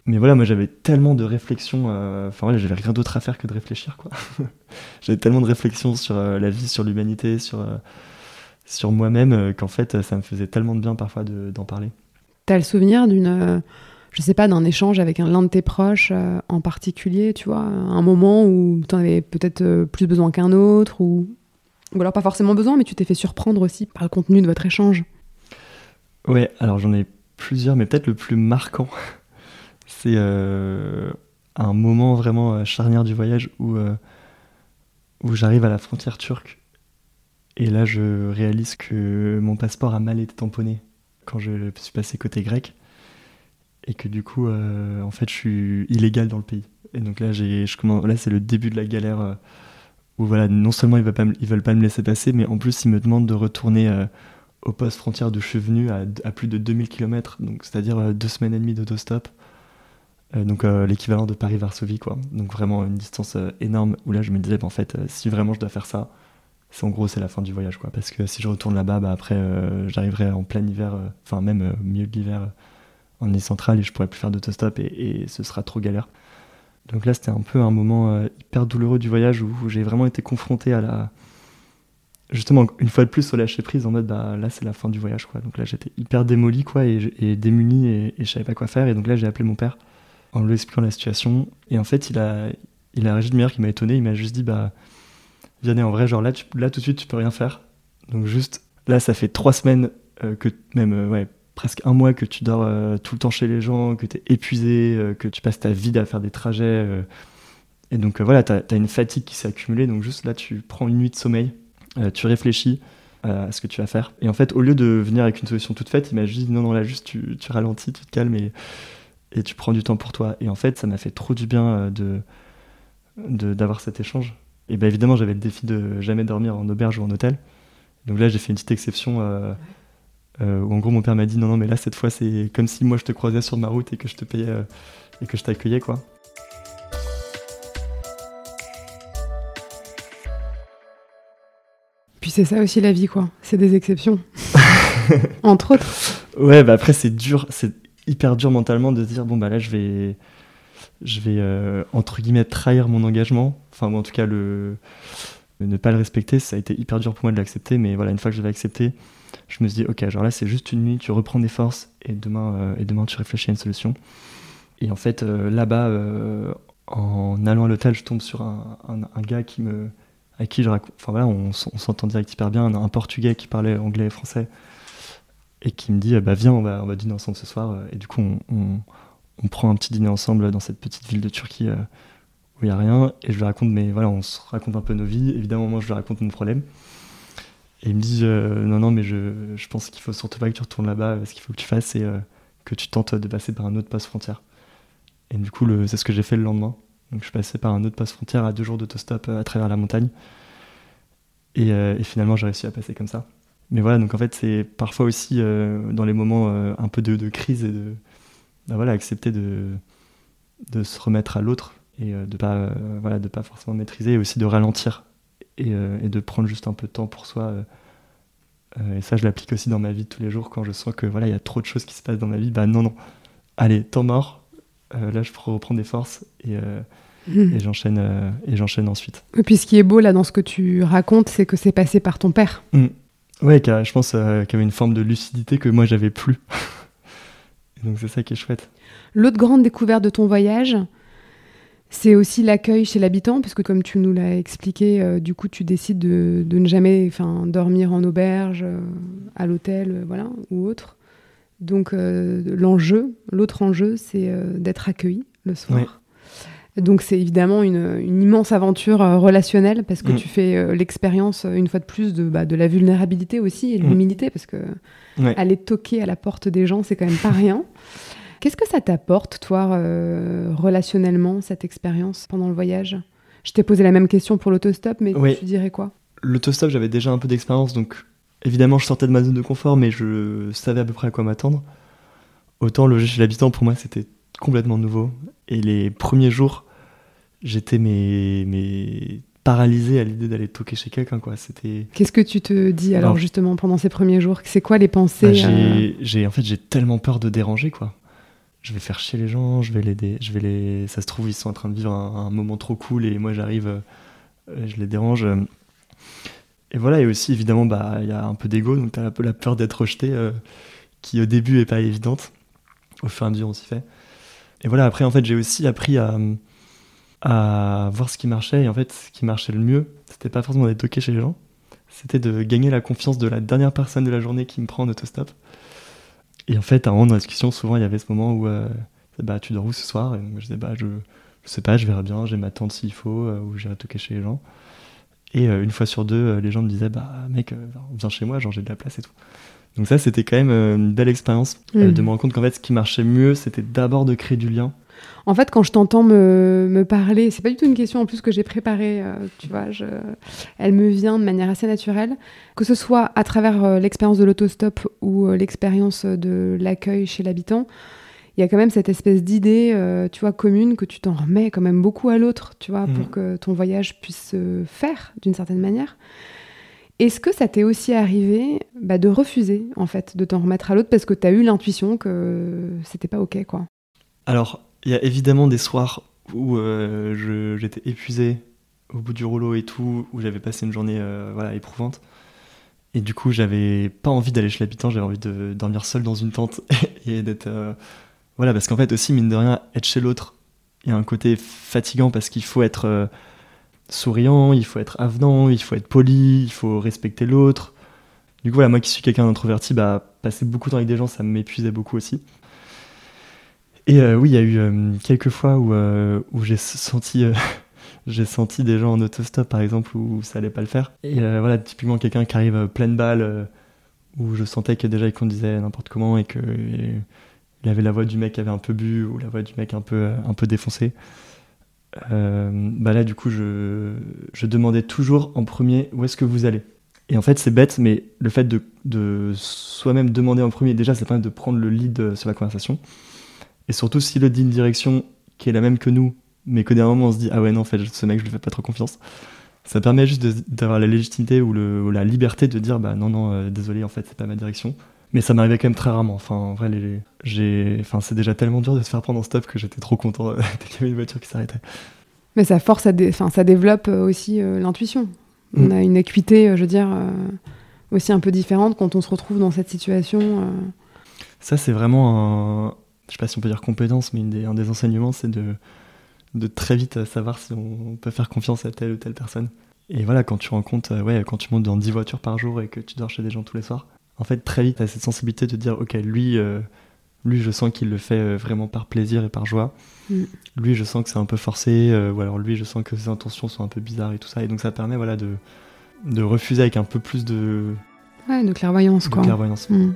Mais voilà, moi j'avais tellement de réflexions, enfin voilà, j'avais rien d'autre à faire que de réfléchir quoi. j'avais tellement de réflexions sur la vie, sur l'humanité, sur, sur moi-même euh, qu'en fait, ça me faisait tellement de bien parfois d'en parler. Tu as le souvenir d'une, euh, je sais pas, d'un échange avec l'un de tes proches euh, en particulier, tu vois, un moment où tu en avais peut-être plus besoin qu'un autre, ou... ou alors pas forcément besoin, mais tu t'es fait surprendre aussi par le contenu de votre échange. Ouais, alors j'en ai plusieurs, mais peut-être le plus marquant, c'est un moment vraiment charnière du voyage où, où j'arrive à la frontière turque et là, je réalise que mon passeport a mal été tamponné quand je suis passé côté grec. Et que du coup, euh, en fait, je suis illégal dans le pays. Et donc là, j'ai, je là c'est le début de la galère euh, où voilà, non seulement ils veulent, pas me, veulent pas me laisser passer, mais en plus, ils me demandent de retourner euh, au poste frontière d'où je suis venu à, à plus de 2000 km, donc c'est-à-dire deux semaines et demie d'autostop. donc l'équivalent de Paris-Varsovie, quoi. Donc vraiment une distance énorme où là, je me disais, bah, en fait, si vraiment je dois faire ça, en gros c'est la fin du voyage quoi. Parce que si je retourne là-bas bah, après euh, j'arriverai en plein hiver euh, enfin même euh, au milieu de l'hiver en île centrale et je pourrai plus faire d'autostop et, et ce sera trop galère. Donc là c'était un peu un moment hyper douloureux du voyage où, j'ai vraiment été confronté à la justement une fois de plus au lâcher prise en mode bah là c'est la fin du voyage quoi. Donc là j'étais hyper démoli quoi et, démuni et, et, je savais pas quoi faire. Et donc là j'ai appelé mon père en lui expliquant la situation. Et en fait il a il a réagi de manière qui m'a étonné il m'a juste dit bah Vianney, en vrai, genre là, là tout de suite, tu peux rien faire. Donc juste, là, ça fait trois semaines, euh, que même, euh, ouais, presque un mois que tu dors euh, tout le temps chez les gens, que tu es épuisé, que tu passes ta vie à faire des trajets. et donc voilà, tu as, une fatigue qui s'est accumulée. Donc juste là, tu prends une nuit de sommeil, tu réfléchis. à ce que tu vas faire. Et en fait, au lieu de venir avec une solution toute faite, il m'a juste dit non, non, là, juste tu, tu ralentis, tu te calmes et, et, tu prends du temps pour toi. Et en fait, ça m'a fait trop du bien de d'avoir cet échange. Et bien évidemment, j'avais le défi de jamais dormir en auberge ou en hôtel. Donc là, j'ai fait une petite exception euh, euh, où en gros, mon père m'a dit non, non, mais là, cette fois, c'est comme si moi je te croisais sur ma route et que je te payais euh, et que je t'accueillais, quoi. Puis c'est ça aussi la vie, quoi. C'est des exceptions. Entre autres. Ouais, bah après, c'est dur, c'est hyper dur mentalement de se dire bon, bah là, je vais, je vais euh, entre guillemets trahir mon engagement. Enfin, ou en tout cas, le, ne pas le respecter, ça a été hyper dur pour moi de l'accepter. Mais voilà, une fois que je accepté, je me suis dit ok, genre là, c'est juste une nuit, tu reprends des forces et demain, euh, et demain, tu réfléchis à une solution. Et en fait, euh, là-bas, en allant à l'hôtel, je tombe sur un, gars qui me avec qui je raconte. Enfin voilà, on, s'entend direct hyper bien. Un, Portugais qui parlait anglais et français et qui me dit bah viens, on va, on dîner ensemble ce soir. Et du coup, on, on, prend un petit dîner ensemble dans cette petite ville de Turquie euh, où il n'y a rien. Et je lui raconte, mais voilà, on se raconte un peu nos vies. Évidemment, moi, je lui raconte mon problème. Et il me dit euh, non, non, mais je, je pense qu'il faut surtout pas que tu retournes là-bas. Ce qu'il faut que tu fasses, c'est euh, que tu tentes de passer par un autre passe frontière. Et du coup, c'est ce que j'ai fait le lendemain. Donc je passais par un autre passe frontière à deux jours d'autostop à travers la montagne. Et, finalement, j'ai réussi à passer comme ça. Mais voilà, donc en fait, c'est parfois aussi dans les moments un peu de, crise et de bah voilà, accepter de, de se remettre à l'autre et de pas voilà, de pas forcément maîtriser et aussi de ralentir et, et, de prendre juste un peu de temps pour soi. et ça, je l'applique aussi dans ma vie de tous les jours quand je sens que voilà, il y a trop de choses qui se passent dans ma vie. Bah non, non, allez, temps mort, euh, là je reprends des forces et, euh, et j'enchaîne euh, et j'enchaîne ensuite. Et puis ce qui est beau là dans ce que tu racontes, c'est que c'est passé par ton père. Hmm. Ouais, je pense qu'il y avait une forme de lucidité que moi j'avais plus. donc c'est ça qui est chouette. L'autre grande découverte de ton voyage, c'est aussi l'accueil chez l'habitant, parce que comme tu nous l'as expliqué, du coup, tu décides de, de ne jamais dormir en auberge, à l'hôtel, voilà, ou autre. Donc euh, l'enjeu, l'autre enjeu, c'est euh, d'être accueilli le soir. Donc c'est évidemment une, immense aventure euh, relationnelle parce que mm. tu fais l'expérience une fois de plus de, bah, de la vulnérabilité aussi et de mm. l'humilité parce que aller toquer à la porte des gens, c'est quand même pas rien. Qu'est-ce que ça t'apporte, toi, relationnellement, cette expérience pendant le voyage? Je t'ai posé la même question pour l'autostop, mais tu dirais quoi? L'autostop, j'avais déjà un peu d'expérience, donc Évidemment, je sortais de ma zone de confort, mais je savais à peu près à quoi m'attendre. Autant loger chez l'habitant, pour moi, c'était complètement nouveau. Et les premiers jours, j'étais mais, paralysé à l'idée d'aller toquer chez quelqu'un. quoi. C'était. Qu'est-ce que tu te dis alors, justement pendant ces premiers jours? C'est quoi les pensées bah, euh j'ai, En fait, j'ai tellement peur de déranger, quoi. Je vais faire chier les gens, je vais les, je vais les. Ça se trouve, ils sont en train de vivre un, moment trop cool et moi j'arrive, euh, je les dérange. Et voilà, et aussi évidemment, bah, il y a un peu d'ego, donc tu as un peu la peur d'être rejeté, euh, qui au début est pas évidente. Au fur et à mesure, on s'y fait. Et voilà, après, en fait, j'ai aussi appris à, à voir ce qui marchait. Et en fait, ce qui marchait le mieux, c'était pas forcément d'être toqué chez les gens, c'était de gagner la confiance de la dernière personne de la journée qui me prend en autostop. Et en fait, à un moment dans la discussion, souvent, il y avait ce moment où euh, bah, tu dors où ce soir? Et je disais, bah, je, je sais pas, je verrai bien, j'ai ma tante s'il faut, euh, ou j'irai toquer chez les gens. Et euh, une fois sur deux, euh, les gens me disaient Bah, mec, viens chez moi, genre j'ai de la place et tout. Donc, ça, c'était quand même une belle expérience mm. de me rendre compte qu'en fait, ce qui marchait mieux, c'était d'abord de créer du lien. En fait, quand je t'entends me, me, parler, c'est pas du tout une question en plus que j'ai préparée, tu vois, je, elle me vient de manière assez naturelle, que ce soit à travers l'expérience de l'autostop ou l'expérience de l'accueil chez l'habitant il y a quand même cette espèce d'idée, euh, tu vois, commune que tu t'en remets quand même beaucoup à l'autre, tu vois, pour mm. que ton voyage puisse se faire d'une certaine manière. Est-ce que ça t'est aussi arrivé bah, de refuser, en fait, de t'en remettre à l'autre parce que tu as eu l'intuition que c'était pas OK, quoi? Alors, il y a évidemment des soirs où euh, j'étais épuisé au bout du rouleau et tout, où j'avais passé une journée euh, voilà, éprouvante. Et du coup, j'avais pas envie d'aller chez l'habitant, j'avais envie de dormir seul dans une tente et d'être voilà, parce qu'en fait aussi, mine de rien, être chez l'autre, il y a un côté fatigant parce qu'il faut être euh, souriant, il faut être avenant, il faut être poli, il faut respecter l'autre. Du coup, voilà, moi qui suis quelqu'un d'introverti, bah, passer beaucoup de temps avec des gens, ça m'épuisait beaucoup aussi. Et euh, oui, il y a eu euh, quelques fois où, où j'ai senti, J'ai senti des gens en autostop, par exemple, où ça allait pas le faire. Et voilà, typiquement quelqu'un qui arrive pleine balle, où je sentais que déjà il conduisait n'importe comment et que il avait la voix du mec qui avait un peu bu ou la voix du mec un peu, un peu défoncé. Euh, bah là, du coup, je, je, demandais toujours en premier où est-ce que vous allez. Et en fait, c'est bête, mais le fait de, de soi-même demander en premier, déjà, ça permet de prendre le lead sur la conversation. Et surtout, si le dit une direction qui est la même que nous, mais que d'un moment on se dit, ah ouais, non, en fait, ce mec, je lui fais pas trop confiance, ça permet juste d'avoir la légitimité ou, le, ou, la liberté de dire, bah non, non, euh, désolé, en fait, c'est pas ma direction. Mais ça m'arrivait quand même très rarement. Enfin, en vrai, j'ai, enfin, c'est déjà tellement dur de se faire prendre en stop que j'étais trop content dès qu'il y avait une voiture qui s'arrêtait. Mais ça force, à enfin, ça développe euh, aussi euh, l'intuition. On mm. a une acuité, euh, je veux dire, aussi un peu différente quand on se retrouve dans cette situation. Ça, c'est vraiment un, je sais pas si on peut dire compétence, mais un des enseignements, c'est de, de très vite savoir si on peut faire confiance à telle ou telle personne. Et voilà, quand tu rencontres, ouais, quand tu montes dans 10 voitures par jour et que tu dors chez des gens tous les soirs, en fait, très vite, tu as cette sensibilité de dire, ok, lui, euh, lui je sens qu'il le fait euh, vraiment par plaisir et par joie. Mm. Lui, je sens que c'est un peu forcé, euh, ou alors lui, je sens que ses intentions sont un peu bizarres et tout ça. Et donc, ça permet voilà, de, de refuser avec un peu plus de. Ouais, de clairvoyance, de quoi. Clairvoyance. Mm.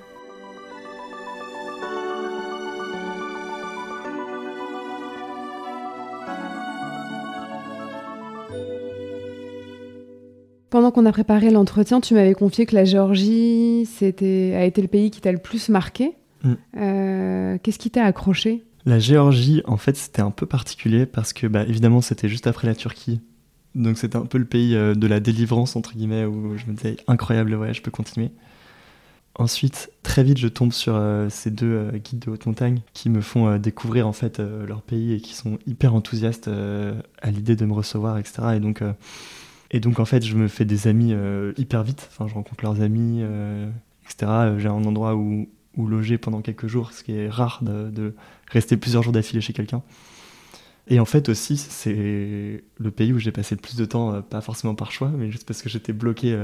Pendant qu'on a préparé l'entretien, tu m'avais confié que la Géorgie c'était, a été le pays qui t'a le plus marqué. Mm. Euh, qu'est-ce qui t'a accroché? La Géorgie, en fait, c'était un peu particulier parce que, bah, évidemment, c'était juste après la Turquie. Donc c'était un peu le pays euh, de la délivrance, entre guillemets, où je me disais, incroyable, ouais, je peux continuer. Ensuite, très vite, je tombe sur euh, ces deux guides de haute montagne qui me font découvrir en fait leur pays et qui sont hyper enthousiastes à l'idée de me recevoir, etc. Et donc, et donc en fait, je me fais des amis euh, hyper vite. Enfin, je rencontre leurs amis, euh, etc. J'ai un endroit où, où, loger pendant quelques jours, ce qui est rare de, rester plusieurs jours d'affilée chez quelqu'un. Et en fait aussi, c'est le pays où j'ai passé le plus de temps, euh, pas forcément par choix, mais juste parce que j'étais bloqué.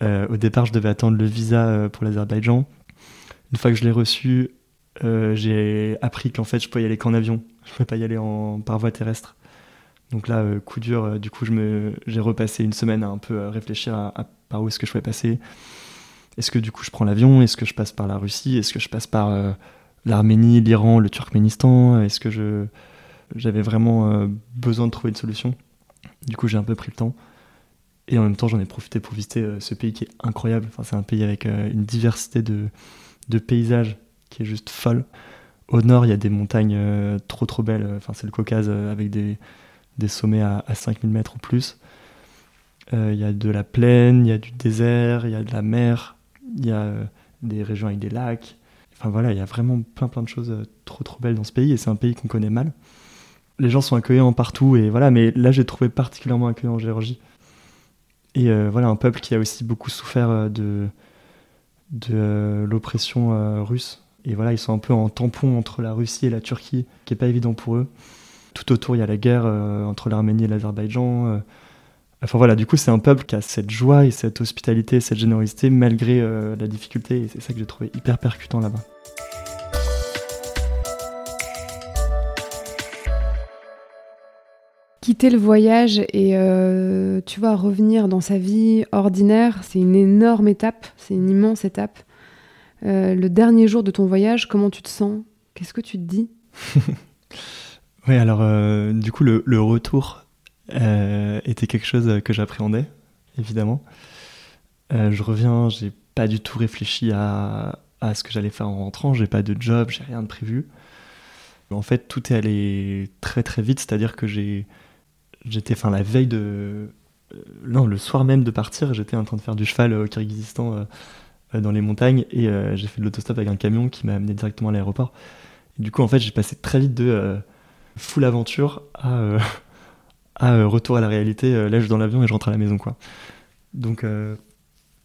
au départ, je devais attendre le visa pour l'Azerbaïdjan. Une fois que je l'ai reçu, j'ai appris qu'en fait, je pouvais y aller qu'en avion. Je ne pouvais pas y aller par voie terrestre. Donc là, euh, coup dur, euh, du coup, j'ai repassé une semaine à un peu euh, réfléchir à, par où est-ce que je pouvais passer. Est-ce que du coup je prends l'avion? Est-ce que je passe par la Russie? Est-ce que je passe par l'Arménie, l'Iran, le Turkménistan? Est-ce que je j'avais vraiment besoin de trouver une solution? Du coup, j'ai un peu pris le temps. Et en même temps, j'en ai profité pour visiter ce pays qui est incroyable. Enfin, c'est un pays avec une diversité de, de, paysages qui est juste folle. Au nord, il y a des montagnes trop trop belles. Enfin, c'est le Caucase avec des, des sommets à, 5000 mètres ou plus. Euh, il y a de la plaine, il y a du désert, il y a de la mer, il y a euh, des régions avec des lacs. Enfin voilà, il y a vraiment plein plein de choses euh, trop trop belles dans ce pays et c'est un pays qu'on connaît mal. Les gens sont accueillants partout et voilà, mais là j'ai trouvé particulièrement accueillant en Géorgie. Et voilà, un peuple qui a aussi beaucoup souffert de, de l'oppression russe. Et voilà, ils sont un peu en tampon entre la Russie et la Turquie, qui est pas évident pour eux tout autour, il y a la guerre euh, entre l'Arménie et l'Azerbaïdjan. Euh. Enfin voilà, du coup, c'est un peuple qui a cette joie et cette hospitalité, cette générosité malgré euh, la difficulté. Et c'est ça que j'ai trouvé hyper percutant là-bas. Quitter le voyage et tu vois revenir dans sa vie ordinaire, c'est une énorme étape, c'est une immense étape. le dernier jour de ton voyage, comment tu te sens? Qu'est-ce que tu te dis? Oui, alors euh, du coup, le, retour euh, était quelque chose que j'appréhendais, évidemment. Euh, je reviens, j'ai pas du tout réfléchi à, ce que j'allais faire en rentrant, j'ai pas de job, j'ai rien de prévu. En fait, tout est allé très très vite, c'est-à-dire que j'ai, j'étais, enfin, la veille de, non, le soir même de partir, j'étais en train de faire du cheval au Kyrgyzstan dans les montagnes et j'ai fait de l'autostop avec un camion qui m'a amené directement à l'aéroport. du coup, en fait, j'ai passé très vite de full aventure à, euh, à euh, retour à la réalité. Euh, là, je suis dans l'avion et je rentre à la maison, quoi. Donc,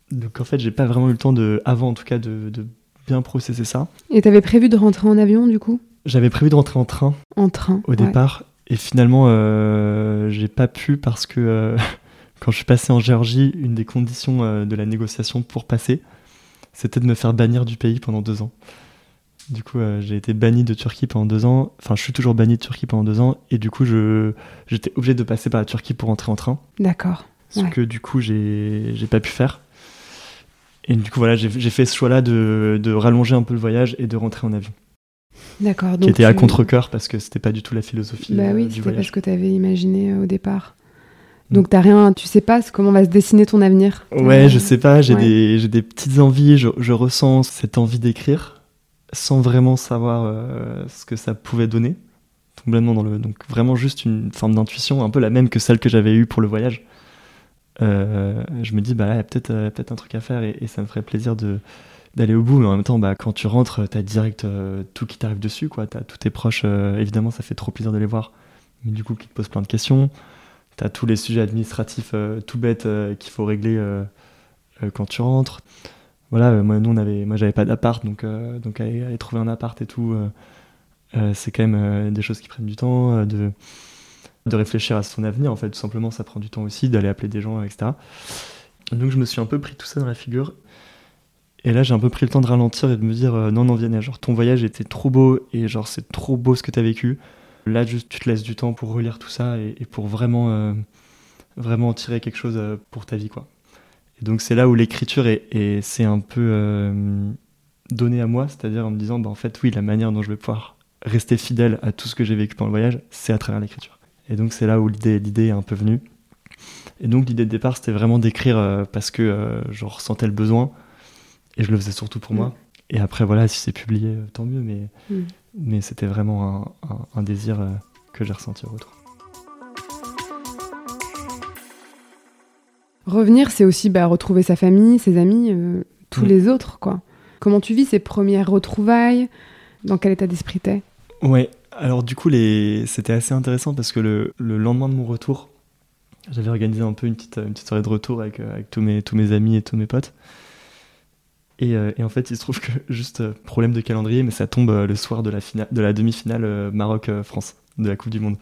donc en fait, j'ai pas vraiment eu le temps de, avant en tout cas, de, de bien processer ça. Et t'avais prévu de rentrer en avion, du coup? J'avais prévu de rentrer en train. En train. Au départ. Et finalement, j'ai pas pu parce que quand je suis passé en Géorgie, une des conditions de la négociation pour passer, c'était de me faire bannir du pays pendant deux ans. Du coup, euh, j'ai été banni de Turquie pendant deux ans. Enfin, je suis toujours banni de Turquie pendant deux ans. Et du coup, je, j'étais obligé de passer par la Turquie pour rentrer en train. D'accord. Ce Ouais. que du coup, j'ai, j'ai pas pu faire. Et du coup, voilà, j'ai, j'ai fait ce choix-là de, de rallonger un peu le voyage et de rentrer en avion. D'accord. qui était à contre-coeur parce que c'était pas du tout la philosophie Bah euh, oui, du c'était voyage. pas ce que tu avais imaginé euh, au départ. Mm. Donc t'as rien, tu sais pas comment va se dessiner ton avenir. Ouais, Euh, je sais pas, j'ai ouais. des, j'ai des petites envies, je, je ressens cette envie d'écrire sans vraiment savoir euh, ce que ça pouvait donner. Complètement dans le, donc vraiment juste une forme d'intuition, un peu la même que celle que j'avais eue pour le voyage. Euh, je me dis, bah là, il y a peut-être euh, peut-être un truc à faire et, ça me ferait plaisir d'aller au bout. Mais en même temps, bah, quand tu rentres, t'as direct euh, tout qui t'arrive dessus, quoi. T'as tous tes proches, évidemment, ça fait trop plaisir de les voir. Mais du coup, qui te posent plein de questions. T'as tous les sujets administratifs tout bêtes qu'il faut régler quand tu rentres. Voilà, euh, moi, nous, on avait, moi, j'avais pas d'appart, donc, euh, donc aller, trouver un appart et tout, euh, c'est quand même des choses qui prennent du temps, de, réfléchir à son avenir, en fait, tout simplement, ça prend du temps aussi, d'aller appeler des gens, etc. Donc, je me suis un peu pris tout ça dans la figure. Et là, j'ai un peu pris le temps de ralentir et de me dire, non, non, Vianney, genre, ton voyage était trop beau et genre, c'est trop beau ce que t'as vécu. Là, juste, tu te laisses du temps pour relire tout ça et, pour vraiment, vraiment en tirer quelque chose pour ta vie, quoi. Et donc, c'est là où l'écriture est, est- c'est un peu euh, donné à moi, c'est-à-dire en me disant, bah, en fait, oui, la manière dont je vais pouvoir rester fidèle à tout ce que j'ai vécu pendant le voyage, c'est à travers l'écriture. Et donc, c'est là où l'idée, l'idée est un peu venue. Et donc, l'idée de départ, c'était vraiment d'écrire euh, parce que euh, je ressentais le besoin et je le faisais surtout pour moi. Et après, voilà, si c'est publié, euh, tant mieux, mais, Mm. mais c'était vraiment un, un- un désir euh, que j'ai ressenti au retour. Revenir, c'est aussi bah, retrouver sa famille, ses amis, euh, tous Mm. les autres, quoi. Comment tu vis ces premières retrouvailles? Dans quel état d'esprit t'es? Ouais, alors du coup, les... c'était assez intéressant parce que le, le lendemain de mon retour, j'avais organisé un peu une petite, une petite soirée de retour avec, euh, avec tous, mes, tous mes amis et tous mes potes. Et, euh, et en fait, il se trouve que, juste euh, problème de calendrier, mais ça tombe euh, le soir de la, finale, de la demi-finale Maroc-France de la Coupe du Monde.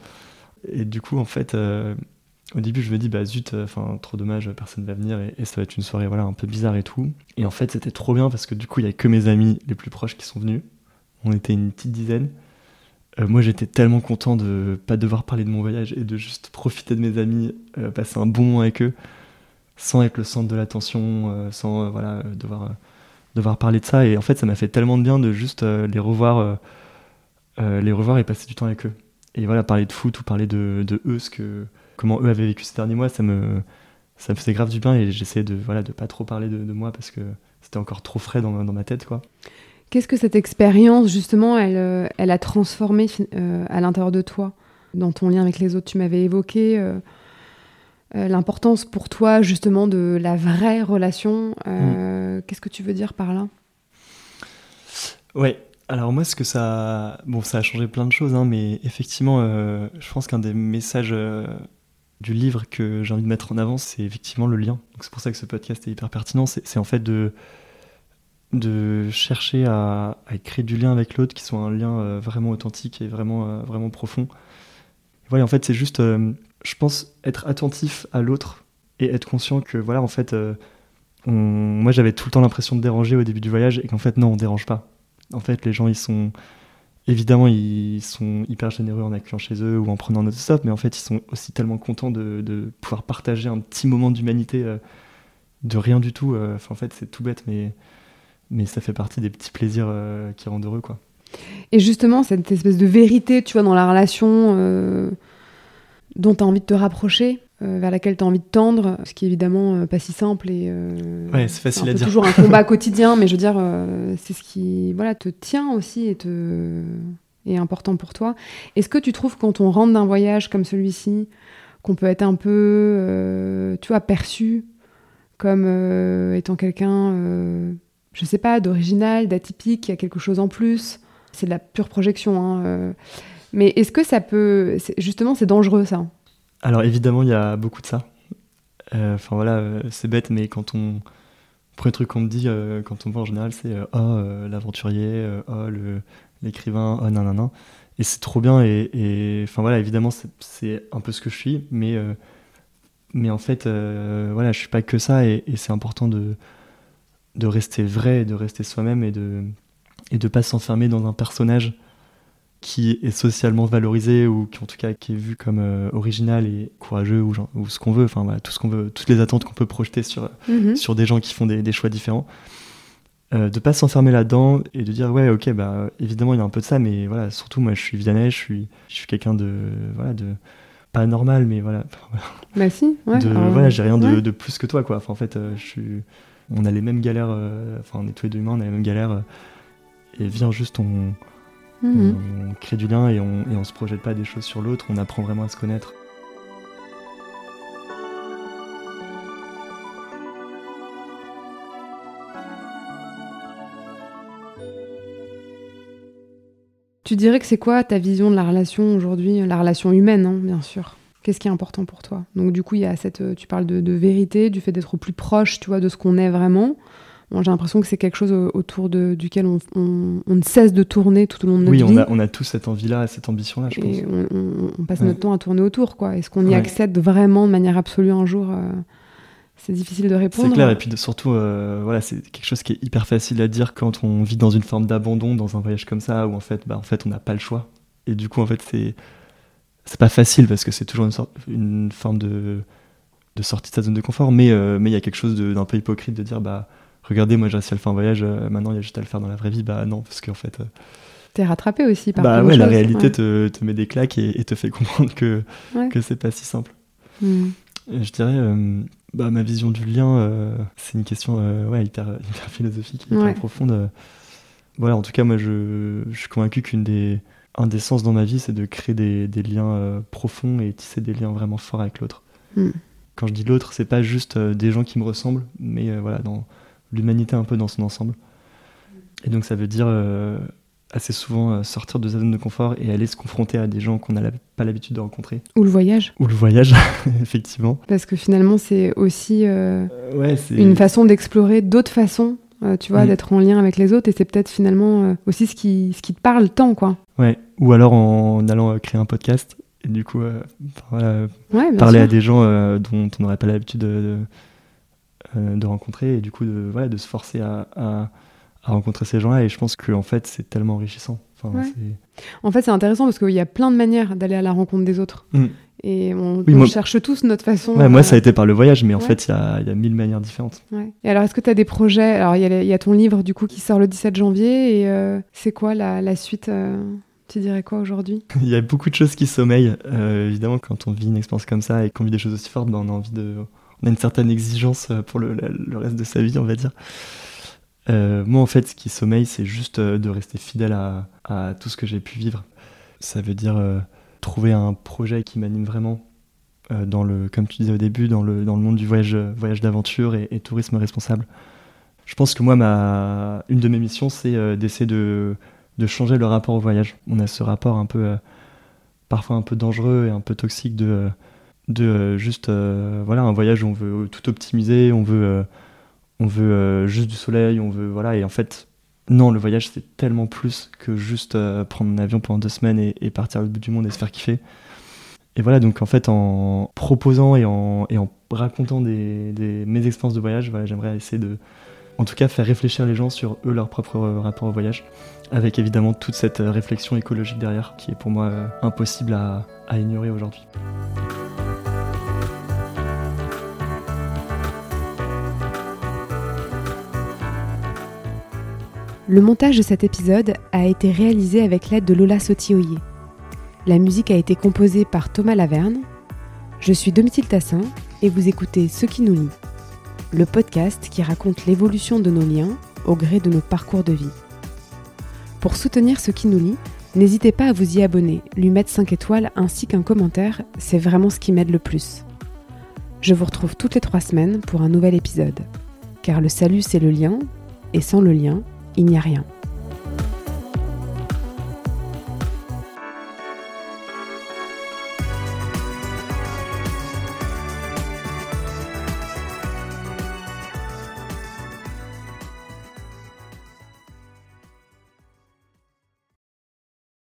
Et du coup, en fait, au début, je me dis, bah zut, enfin, trop dommage, personne va venir et, ça va être une soirée voilà, un peu bizarre et tout. Et en fait, c'était trop bien parce que du coup, il y avait que mes amis les plus proches qui sont venus. On était une petite dizaine. Euh, moi, j'étais tellement content de pas devoir parler de mon voyage et de juste profiter de mes amis, euh, passer un bon moment avec eux, sans être le centre de l'attention, euh, sans euh, voilà, euh, devoir, euh, devoir parler de ça. Et en fait, ça m'a fait tellement de bien de juste euh, les revoir, euh, euh, les revoir et passer du temps avec eux. Et voilà, parler de foot ou parler de, de eux, ce que, comment eux avaient vécu ces derniers mois, ça me, ça me faisait grave du bien et j'essayais de voilà de pas trop parler de, de moi parce que c'était encore trop frais dans, dans ma tête, quoi. Qu'est-ce que cette expérience, justement, elle, euh, elle a transformé euh, à l'intérieur de toi, dans ton lien avec les autres Tu m'avais évoqué euh, l'importance pour toi, justement, de la vraie relation. Euh, Qu'est-ce que tu veux dire par là? Ouais, alors moi, ce que ça. Bon, ça a changé plein de choses, hein, mais effectivement, je pense qu'un des messages du livre que j'ai envie de mettre en avant, c'est effectivement le lien. C'est pour ça que ce podcast est hyper pertinent. C'est en fait de, chercher à, créer du lien avec l'autre qui soit un lien euh, vraiment authentique et vraiment, euh, vraiment profond. Voilà, en fait, c'est juste, euh, je pense, être attentif à l'autre et être conscient que, voilà, en fait, moi j'avais tout le temps l'impression de déranger au début du voyage et qu'en fait, non, on dérange pas. En fait, les gens, ils sont. Évidemment, ils sont hyper généreux en accueillant chez eux ou en prenant notre stop, mais en fait, ils sont aussi tellement contents de, pouvoir partager un petit moment d'humanité euh, de rien du tout. euh. En fait, c'est tout bête, mais, mais ça fait partie des petits plaisirs euh, qui rendent heureux, quoi. Et justement, cette espèce de vérité, tu vois, dans la relation dont tu as envie de te rapprocher, vers laquelle tu as envie de tendre, ce qui est évidemment euh, pas si simple et euh, Ouais, c'est facile à dire. toujours un combat quotidien, mais je veux dire, euh, c'est ce qui voilà, te tient aussi et te est important pour toi. Est-ce que tu trouves quand on rentre d'un voyage comme celui-ci, qu'on peut être un peu, euh, tu vois, perçu comme euh, étant quelqu'un, euh, je sais pas, d'original, d'atypique, qui a quelque chose en plus? C'est de la pure projection. hein, euh. Mais est-ce que ça peut, justement, c'est dangereux ça? Alors évidemment, il y a beaucoup de ça. Euh, Enfin voilà, euh, c'est bête, mais quand on. Premier truc qu'on me dit euh, quand on me voit en général, c'est Oh, l'aventurier, oh, l'écrivain, oh, nan, nan, nan. Et c'est trop bien, et enfin voilà, évidemment, c'est- un peu ce que je suis, mais, mais en fait, voilà, je suis pas que ça, et, et c'est important de, de rester vrai, de rester soi-même, et de, et de pas s'enfermer dans un personnage qui est socialement valorisé ou qui en tout cas qui est vu comme euh, original et courageux ou, ou ce qu'on veut, enfin voilà, tout ce qu'on veut, toutes les attentes qu'on peut projeter sur, Mhm. sur des gens qui font des, des choix différents. Euh, de pas s'enfermer là-dedans et de dire ouais ok bah évidemment il y a un peu de ça mais voilà surtout moi je suis Vianney je suis je suis quelqu'un de voilà de pas normal mais voilà Bah si, ouais. de, voilà j'ai rien de, ouais. de plus que toi quoi enfin, en fait euh, je suis on a les mêmes galères euh, enfin on est tous les deux humains on a les mêmes galères et viens juste on, Mhm. on crée du lien et on, et on se projette pas des choses sur l'autre, on apprend vraiment à se connaître. Tu dirais que c'est quoi ta vision de la relation aujourd'hui, la relation humaine, hein, bien sûr? Qu'est-ce qui est important pour toi? Donc du coup, il y a cette, euh, tu parles de, de vérité, du fait d'être au plus proche, tu vois, de ce qu'on est vraiment. J'ai l'impression que c'est quelque chose au- autour de, duquel on, on- on ne cesse de tourner tout au long de notre Oui, on vie. a, on a tous cette envie-là, cette ambition-là, je pense. et on, on- passe Ouais. notre temps à tourner autour, quoi. Est-ce qu'on y Ouais. accède vraiment de manière absolue un jour euh, C'est difficile de répondre. C'est clair, et puis de- surtout, euh, voilà, c'est quelque chose qui est hyper facile à dire quand on vit dans une forme d'abandon, dans un voyage comme ça, où en fait, bah, en fait on n'a pas le choix. Et du coup, en fait, c'est c'est pas facile parce que c'est toujours une, sorte, une forme de, de sortie de sa zone de confort, mais euh, mais il y a quelque chose d'un peu hypocrite de dire, bah, regardez, moi j'ai réussi à le faire en voyage, euh, maintenant il y a juste à le faire dans la vraie vie. Bah non, parce qu'en fait, euh, T'es rattrapé aussi par bah ouais, la choses, réalité ouais. te, te met des claques et, et te fait comprendre que, Ouais. que c'est pas si simple. Hmm. Je dirais, euh, bah, ma vision du lien, euh, c'est une question euh, ouais, hyper, hyper philosophique, hyper Ouais. profonde. Voilà, en tout cas, moi, je, je suis convaincu qu'une des, un des sens dans ma vie, c'est de créer des, des liens profonds et tisser des liens vraiment forts avec l'autre. Mm. Quand je dis l'autre, c'est pas juste des gens qui me ressemblent, mais voilà, dans l'humanité un peu dans son ensemble. Et donc, ça veut dire euh, assez souvent euh, sortir de sa zone de confort et aller se confronter à des gens qu'on n'a pas l'habitude de rencontrer. Ou le voyage, Ou le voyage, effectivement. parce que finalement, c'est aussi euh, Euh, ouais, une façon d'explorer d'autres façons, tu vois, d'être en lien avec les autres, et c'est peut-être finalement aussi ce qui, ce qui te parle tant, quoi. Ouais, ou alors en allant créer un podcast et du coup voilà, Ouais, parler sûr. à des gens dont on n'aurait pas l'habitude de, de, de rencontrer et du coup de, voilà, de se forcer à, à, à rencontrer ces gens-là et je pense que en fait c'est tellement enrichissant. Enfin, Ouais. c'est- En fait, c'est intéressant parce qu'il y a plein de manières d'aller à la rencontre des autres. Mm. Et on, Oui, on moi- cherche tous notre façon. Ouais, moi euh, ça a été par le voyage mais en fait il y a, y a mille manières différentes. Et alors, est-ce que tu as des projets? Alors, il y, a y ton livre, du coup, qui sort le 17 janvier. Et euh, c'est quoi la, la suite euh, Tu dirais quoi aujourd'hui? Il y a beaucoup de choses qui sommeillent. Euh, évidemment quand on vit une expérience comme ça et qu'on vit des choses aussi fortes, ben, on a envie de... On a une certaine exigence euh, pour le, reste de sa vie on va dire. Euh, moi, en fait, ce qui sommeille, c'est juste euh, de rester fidèle à, tout ce que j'ai pu vivre. Ça veut dire trouver un projet qui m'anime vraiment dans le, comme tu disais au début, dans le, dans le monde du voyage, voyage d'aventure et, et tourisme responsable. Je pense que moi, ma, une de mes missions, c'est d'essayer de, de changer le rapport au voyage. On a ce rapport un peu, parfois un peu dangereux et un peu toxique de, de euh, juste, euh, voilà, un voyage où on veut tout optimiser, on veut euh, on veut juste du soleil, on veut voilà et en fait non le voyage c'est tellement plus que juste prendre un avion pendant deux semaines et, partir l'autre bout du monde et se faire kiffer. Et voilà donc en fait en proposant et en, et en racontant des, mes expériences de voyage, voilà j'aimerais essayer de en tout cas faire réfléchir les gens sur eux leur propre rapport au voyage, avec évidemment toute cette réflexion écologique derrière qui est pour moi impossible à ignorer aujourd'hui. Le montage de cet épisode a été réalisé avec l'aide de Lola Sotioyer. La musique a été composée par Thomas Laverne. Je suis Domitil Tassin et vous écoutez Ce qui nous lie, le podcast qui raconte l'évolution de nos liens au gré de nos parcours de vie. Pour soutenir Ce qui nous lie, n'hésitez pas à vous y abonner, lui mettre 5 étoiles ainsi qu'un commentaire, c'est vraiment ce qui m'aide le plus. Je vous retrouve toutes les 3 semaines pour un nouvel épisode. Car le salut c'est le lien, et sans le lien, il n'y a rien.